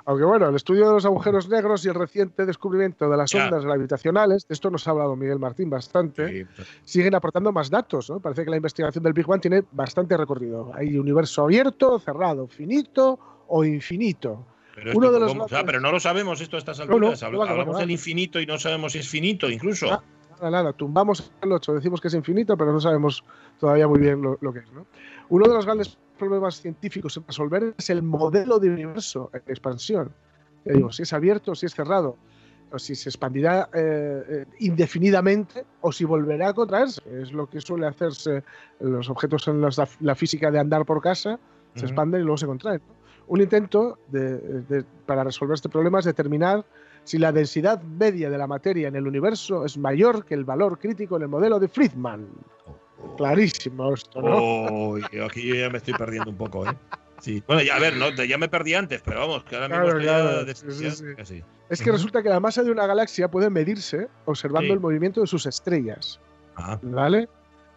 Aunque bueno, el estudio de los agujeros negros y el reciente descubrimiento de las
Ya.
ondas gravitacionales, de esto nos ha hablado Miguel Martín bastante, siguen aportando más datos. ¿no? Parece que la investigación del Big Bang tiene bastante recorrido. Hay universo abierto, cerrado, finito o infinito.
Pero,
Uno de los
pero no lo sabemos esto a estas alturas.
no,
Habl-
no, no, no,
Hablamos del infinito y no sabemos si es finito, incluso.
Nada, nada, tumbamos el 8, decimos que es infinito, pero no sabemos todavía muy bien lo, lo que es. ¿no? Uno de los grandes problemas científicos en resolver es el modelo de universo en expansión. Ya digo, si es abierto, si es cerrado, o si se expandirá eh, eh, indefinidamente o si volverá a contraerse. Es lo que suele hacerse los objetos en los- la física de andar por casa, se expanden y luego se contraen. ¿no? Un intento de- de- para resolver este problema es determinar si la densidad media de la materia en el universo es mayor que el valor crítico en el modelo de Friedman. Clarísimo esto, ¿no?
Aquí yo ya me estoy perdiendo un poco, ¿eh? Sí. Bueno, ya, a ver, no, ya me perdí antes, pero vamos, que ahora
Claro, claro, sí, sí,
casi.
Es que resulta que la masa de una galaxia puede medirse observando el movimiento de sus estrellas.
Ah,
¿Vale?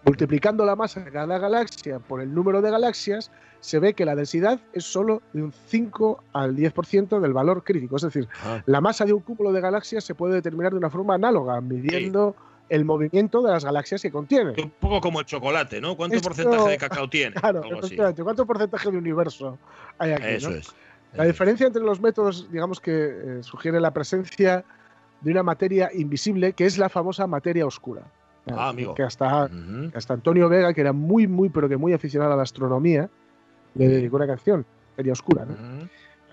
Multiplicando la masa de cada galaxia por el número de galaxias, se ve que la densidad es solo de un 5 al 10% del valor crítico. Es decir,
ah.
la masa de un cúmulo de galaxias se puede determinar de una forma análoga, midiendo el movimiento de las galaxias que contiene.
Un poco como el chocolate, ¿no? ¿Cuánto
Esto-
porcentaje de cacao tiene?
Claro,
Algo así.
¿Cuánto porcentaje de universo hay aquí?
Eso
no?
es.
La diferencia entre los métodos, digamos que eh, sugiere la presencia de una materia invisible, que es la famosa materia oscura.
Ah, amigo.
Que hasta, hasta Antonio Vega, que era muy, muy, pero que muy aficionado a la astronomía, le dedicó una canción, Materia Oscura. ¿no?
Ujú.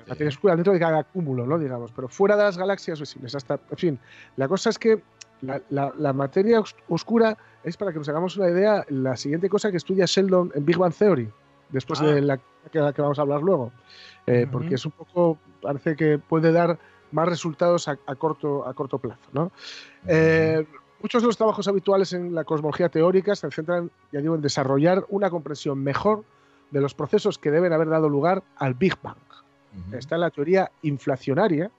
Materia oscura dentro de cada cúmulo, ¿no? Digamos, pero fuera de las galaxias visibles. Hasta, en fin, la cosa es que la, la- la materia os- oscura es, para que nos hagamos una idea, la siguiente cosa que estudia Sheldon en Big Bang Theory, después
Ah.
de la que, la que vamos a hablar luego. Eh. Porque es un poco, parece que puede dar más resultados a, a corto, a corto plazo, ¿no? Eh, muchos de los trabajos habituales en la cosmología teórica se centran, ya digo, en desarrollar una comprensión mejor de los procesos que deben haber dado lugar al Big Bang
Ujú.
está la teoría inflacionaria,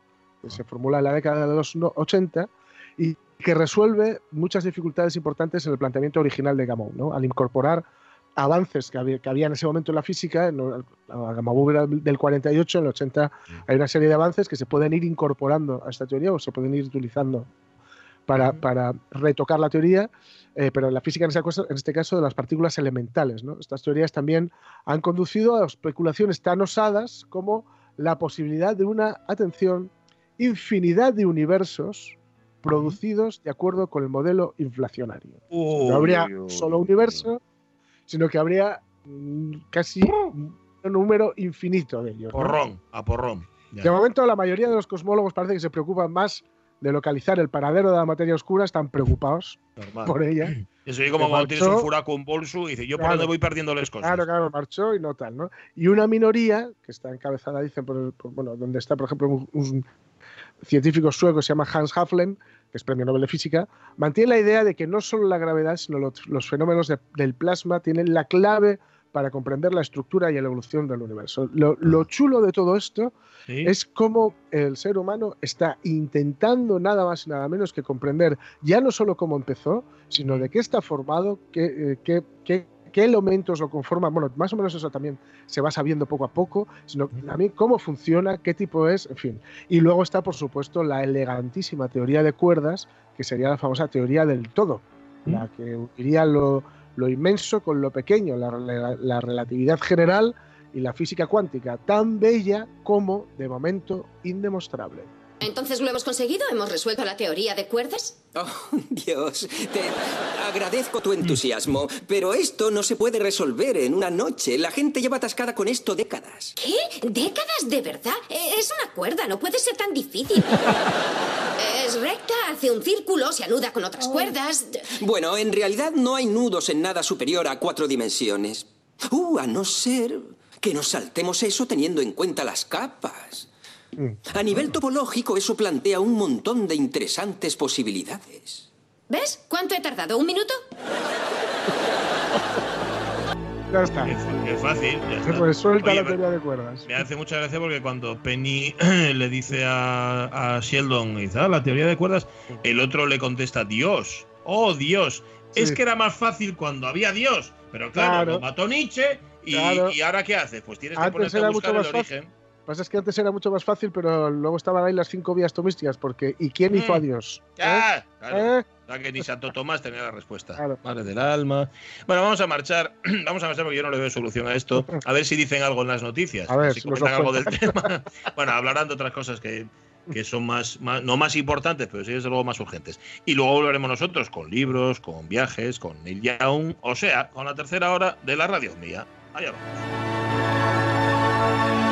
que se formula en la década de los no- 80, y que resuelve muchas dificultades importantes en el planteamiento original de Gamow, ¿no? al incorporar avances que había, que había en ese momento en la física, en la Gamow era del 48, en el 80 hay una serie de avances que se pueden ir incorporando a esta teoría o se pueden ir utilizando para, para retocar la teoría, eh, pero la física en, este caso de las partículas elementales. ¿no? Estas teorías también han conducido a especulaciones tan osadas como la posibilidad de una, atención, infinidad de universos producidos de acuerdo con el modelo inflacionario. no habría solo universo, sino que habría mm, casi un número infinito de ellos. ¿no?
Porrón, a porrón. Ya.
De momento, la mayoría de los cosmólogos parece que se preocupan más de localizar el paradero de la materia oscura, están preocupados
Normal.
por ella.
Eso es como cuando tienes un furaco bolso y dices, yo por
Claro.
dónde voy perdiendo las cosas.
Claro, claro, marchó y no tal, ¿no? Y una minoría, que está encabezada, dicen, por, por- bueno, donde está, por ejemplo, un, un científico sueco que se llama Hans Haflen, que es premio Nobel de Física, mantiene la idea de que no solo la gravedad, sino los, los fenómenos de- del plasma tienen la clave para comprender la estructura y la evolución del universo. Lo, lo chulo de todo esto
Sí.
es cómo el ser humano está intentando nada más y nada menos que comprender ya no solo cómo empezó, sino de qué está formado, qué, eh, qué- qué- qué elementos lo conforman. Bueno, más o menos eso también se va sabiendo poco a poco, sino también cómo funciona, qué tipo es, en fin. Y luego está, por supuesto, la elegantísima teoría de cuerdas, que sería la famosa teoría del todo, la que uniría lo, lo inmenso con lo pequeño, la, la- la relatividad general y la física cuántica, tan bella como, de momento, indemostrable.
Entonces lo hemos conseguido, hemos resuelto la teoría de cuerdas.
Oh, Dios, te agradezco tu entusiasmo, pero esto no se puede resolver en una noche. La gente lleva atascada con esto décadas.
¿Qué? ¿Décadas de verdad? Eh, Es una cuerda, no puede ser tan difícil. Es recta, hace un círculo, se anuda con otras cuerdas.
Bueno, en realidad no hay nudos en nada superior a cuatro dimensiones. Uh, a no ser que nos saltemos eso teniendo en cuenta las capas. A nivel topológico, eso plantea un montón de interesantes posibilidades.
¿Ves? ¿Cuánto he tardado? ¿Un minuto?
Ya está.
Qué fácil. ya está.
Resuelta
Oye,
la teoría de cuerdas.
Me hace mucha gracia porque cuando Penny le dice a, a Sheldon, "Ah, la teoría de cuerdas, el otro le contesta, Dios, oh Dios, es que era más fácil cuando había Dios. Pero claro,
Claro.
lo mató Nietzsche y,
Claro.
y ahora ¿qué haces? Pues tienes que
Antes
ponerte a buscar el
fácil. Pasa es que antes era mucho más fácil, pero luego estaban ahí las cinco vías tomísticas, porque ¿y quién hizo
Mm.
a Dios? ¿Eh?
claro.
¿Eh?
Que ni Santo Tomás tenía la respuesta.
Claro.
Madre del alma. Bueno, vamos a marchar. Vamos a marchar porque yo no le veo solución a esto. A ver si dicen algo en las noticias.
A ver,
si comentan algo del tema. Bueno, hablarán de otras cosas que, que son más, más- no más importantes, pero sí desde luego más urgentes. Y luego volveremos nosotros con libros, con viajes, con Neil Young, o sea, con la tercera hora de la radio mía. Allá vamos.